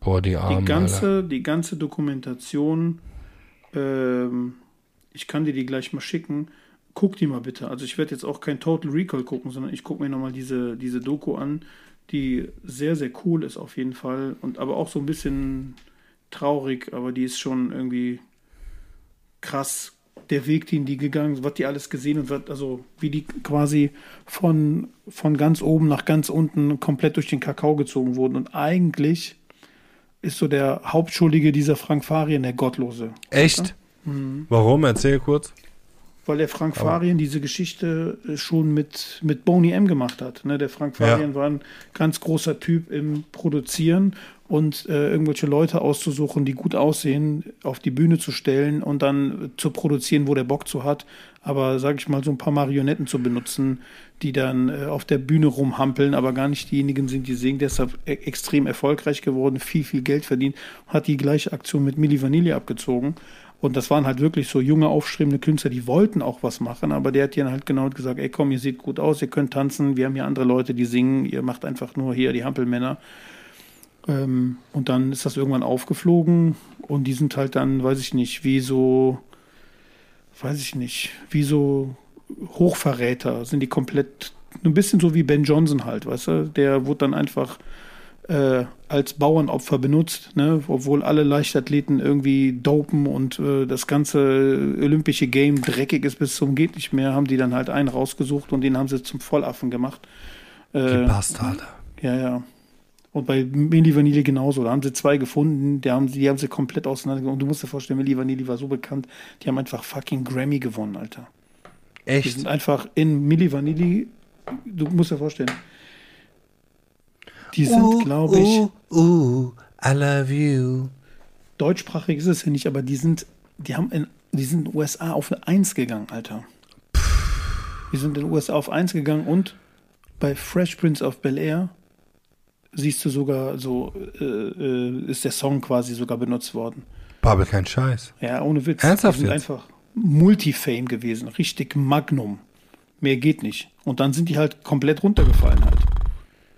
Boah, die Die Armen, Alter. ganze, die ganze Dokumentation, ähm, ich kann dir die gleich mal schicken. Guck die mal bitte. Also ich werde jetzt auch kein Total Recall gucken, sondern ich gucke mir nochmal diese, diese Doku an, die sehr, sehr cool ist auf jeden Fall. Und aber auch so ein bisschen traurig, aber die ist schon irgendwie krass. Der Weg, den die gegangen sind, was die alles gesehen und was, also wie die quasi von, von ganz oben nach ganz unten komplett durch den Kakao gezogen wurden. Und eigentlich ist so der Hauptschuldige dieser Frank Farien, der Gottlose. Echt? Mhm. Warum? Erzähl kurz. Weil der Frank Farien diese Geschichte äh, schon mit, mit Boney M gemacht hat. Ne? Der Frank Farien Ja. war ein ganz großer Typ im Produzieren und äh, irgendwelche Leute auszusuchen, die gut aussehen, auf die Bühne zu stellen und dann zu produzieren, wo der Bock zu hat. Aber sage ich mal, so ein paar Marionetten zu benutzen, die dann äh, auf der Bühne rumhampeln, aber gar nicht diejenigen sind, die singen. Deshalb e extrem erfolgreich geworden, viel, viel Geld verdient, hat die gleiche Aktion mit Milli Vanilli abgezogen. Und das waren halt wirklich so junge, aufstrebende Künstler, die wollten auch was machen, aber der hat hier halt genau gesagt, ey komm, ihr seht gut aus, ihr könnt tanzen, wir haben hier andere Leute, die singen, ihr macht einfach nur hier die Hampelmänner. Ähm, und dann ist das irgendwann aufgeflogen und die sind halt dann, weiß ich nicht, wie so, weiß ich nicht, wie so Hochverräter, sind die komplett, ein bisschen so wie Ben Johnson halt, weißt du, der wurde dann einfach äh, als Bauernopfer benutzt, ne? obwohl alle Leichtathleten irgendwie dopen und äh, das ganze olympische Game dreckig ist bis zum geht nicht mehr, haben die dann halt einen rausgesucht und den haben sie zum Vollaffen gemacht. Die Äh, Bastarde. ja, ja. Und bei Milli Vanilli genauso. Da haben sie zwei gefunden, die haben, sie- die haben sie komplett auseinandergenommen. Und du musst dir vorstellen, Milli Vanilli war so bekannt, die haben einfach fucking Grammy gewonnen, Alter. Die Echt? sind einfach in Milli Vanilli, du musst dir vorstellen, die sind, glaube ich, Uh, uh, I love you. deutschsprachig ist es ja nicht, aber die sind, die haben in, die sind in den USA auf eine Eins gegangen, Alter. Die sind in den USA auf Eins gegangen und bei Fresh Prince of Bel Air siehst du sogar so, äh, äh, ist der Song quasi sogar benutzt worden. Babel, kein Scheiß. Ja, ohne Witz. Ernsthaft Die sind jetzt? einfach Multifame gewesen, richtig Magnum. Mehr geht nicht. Und dann sind die halt komplett runtergefallen halt.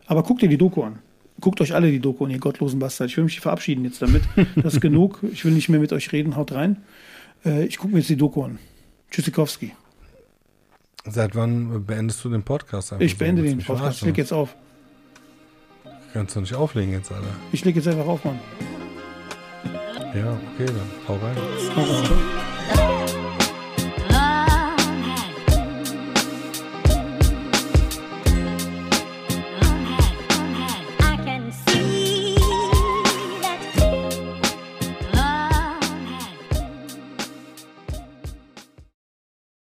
Aber guckt dir die Doku an. Guckt euch alle die Doku an, ihr gottlosen Bastard. Ich will mich verabschieden jetzt damit. Das ist genug. Ich will nicht mehr mit euch reden. Haut rein. Äh, ich gucke mir jetzt die Doku an. Tschüssikowski. Seit wann beendest du den Podcast? einfach Ich so? beende Willst den Podcast. Ich leg jetzt auf. Kannst du nicht auflegen jetzt, Alter. Ich leg jetzt einfach auf, Mann. Ja, okay, dann hau rein. Hau rein.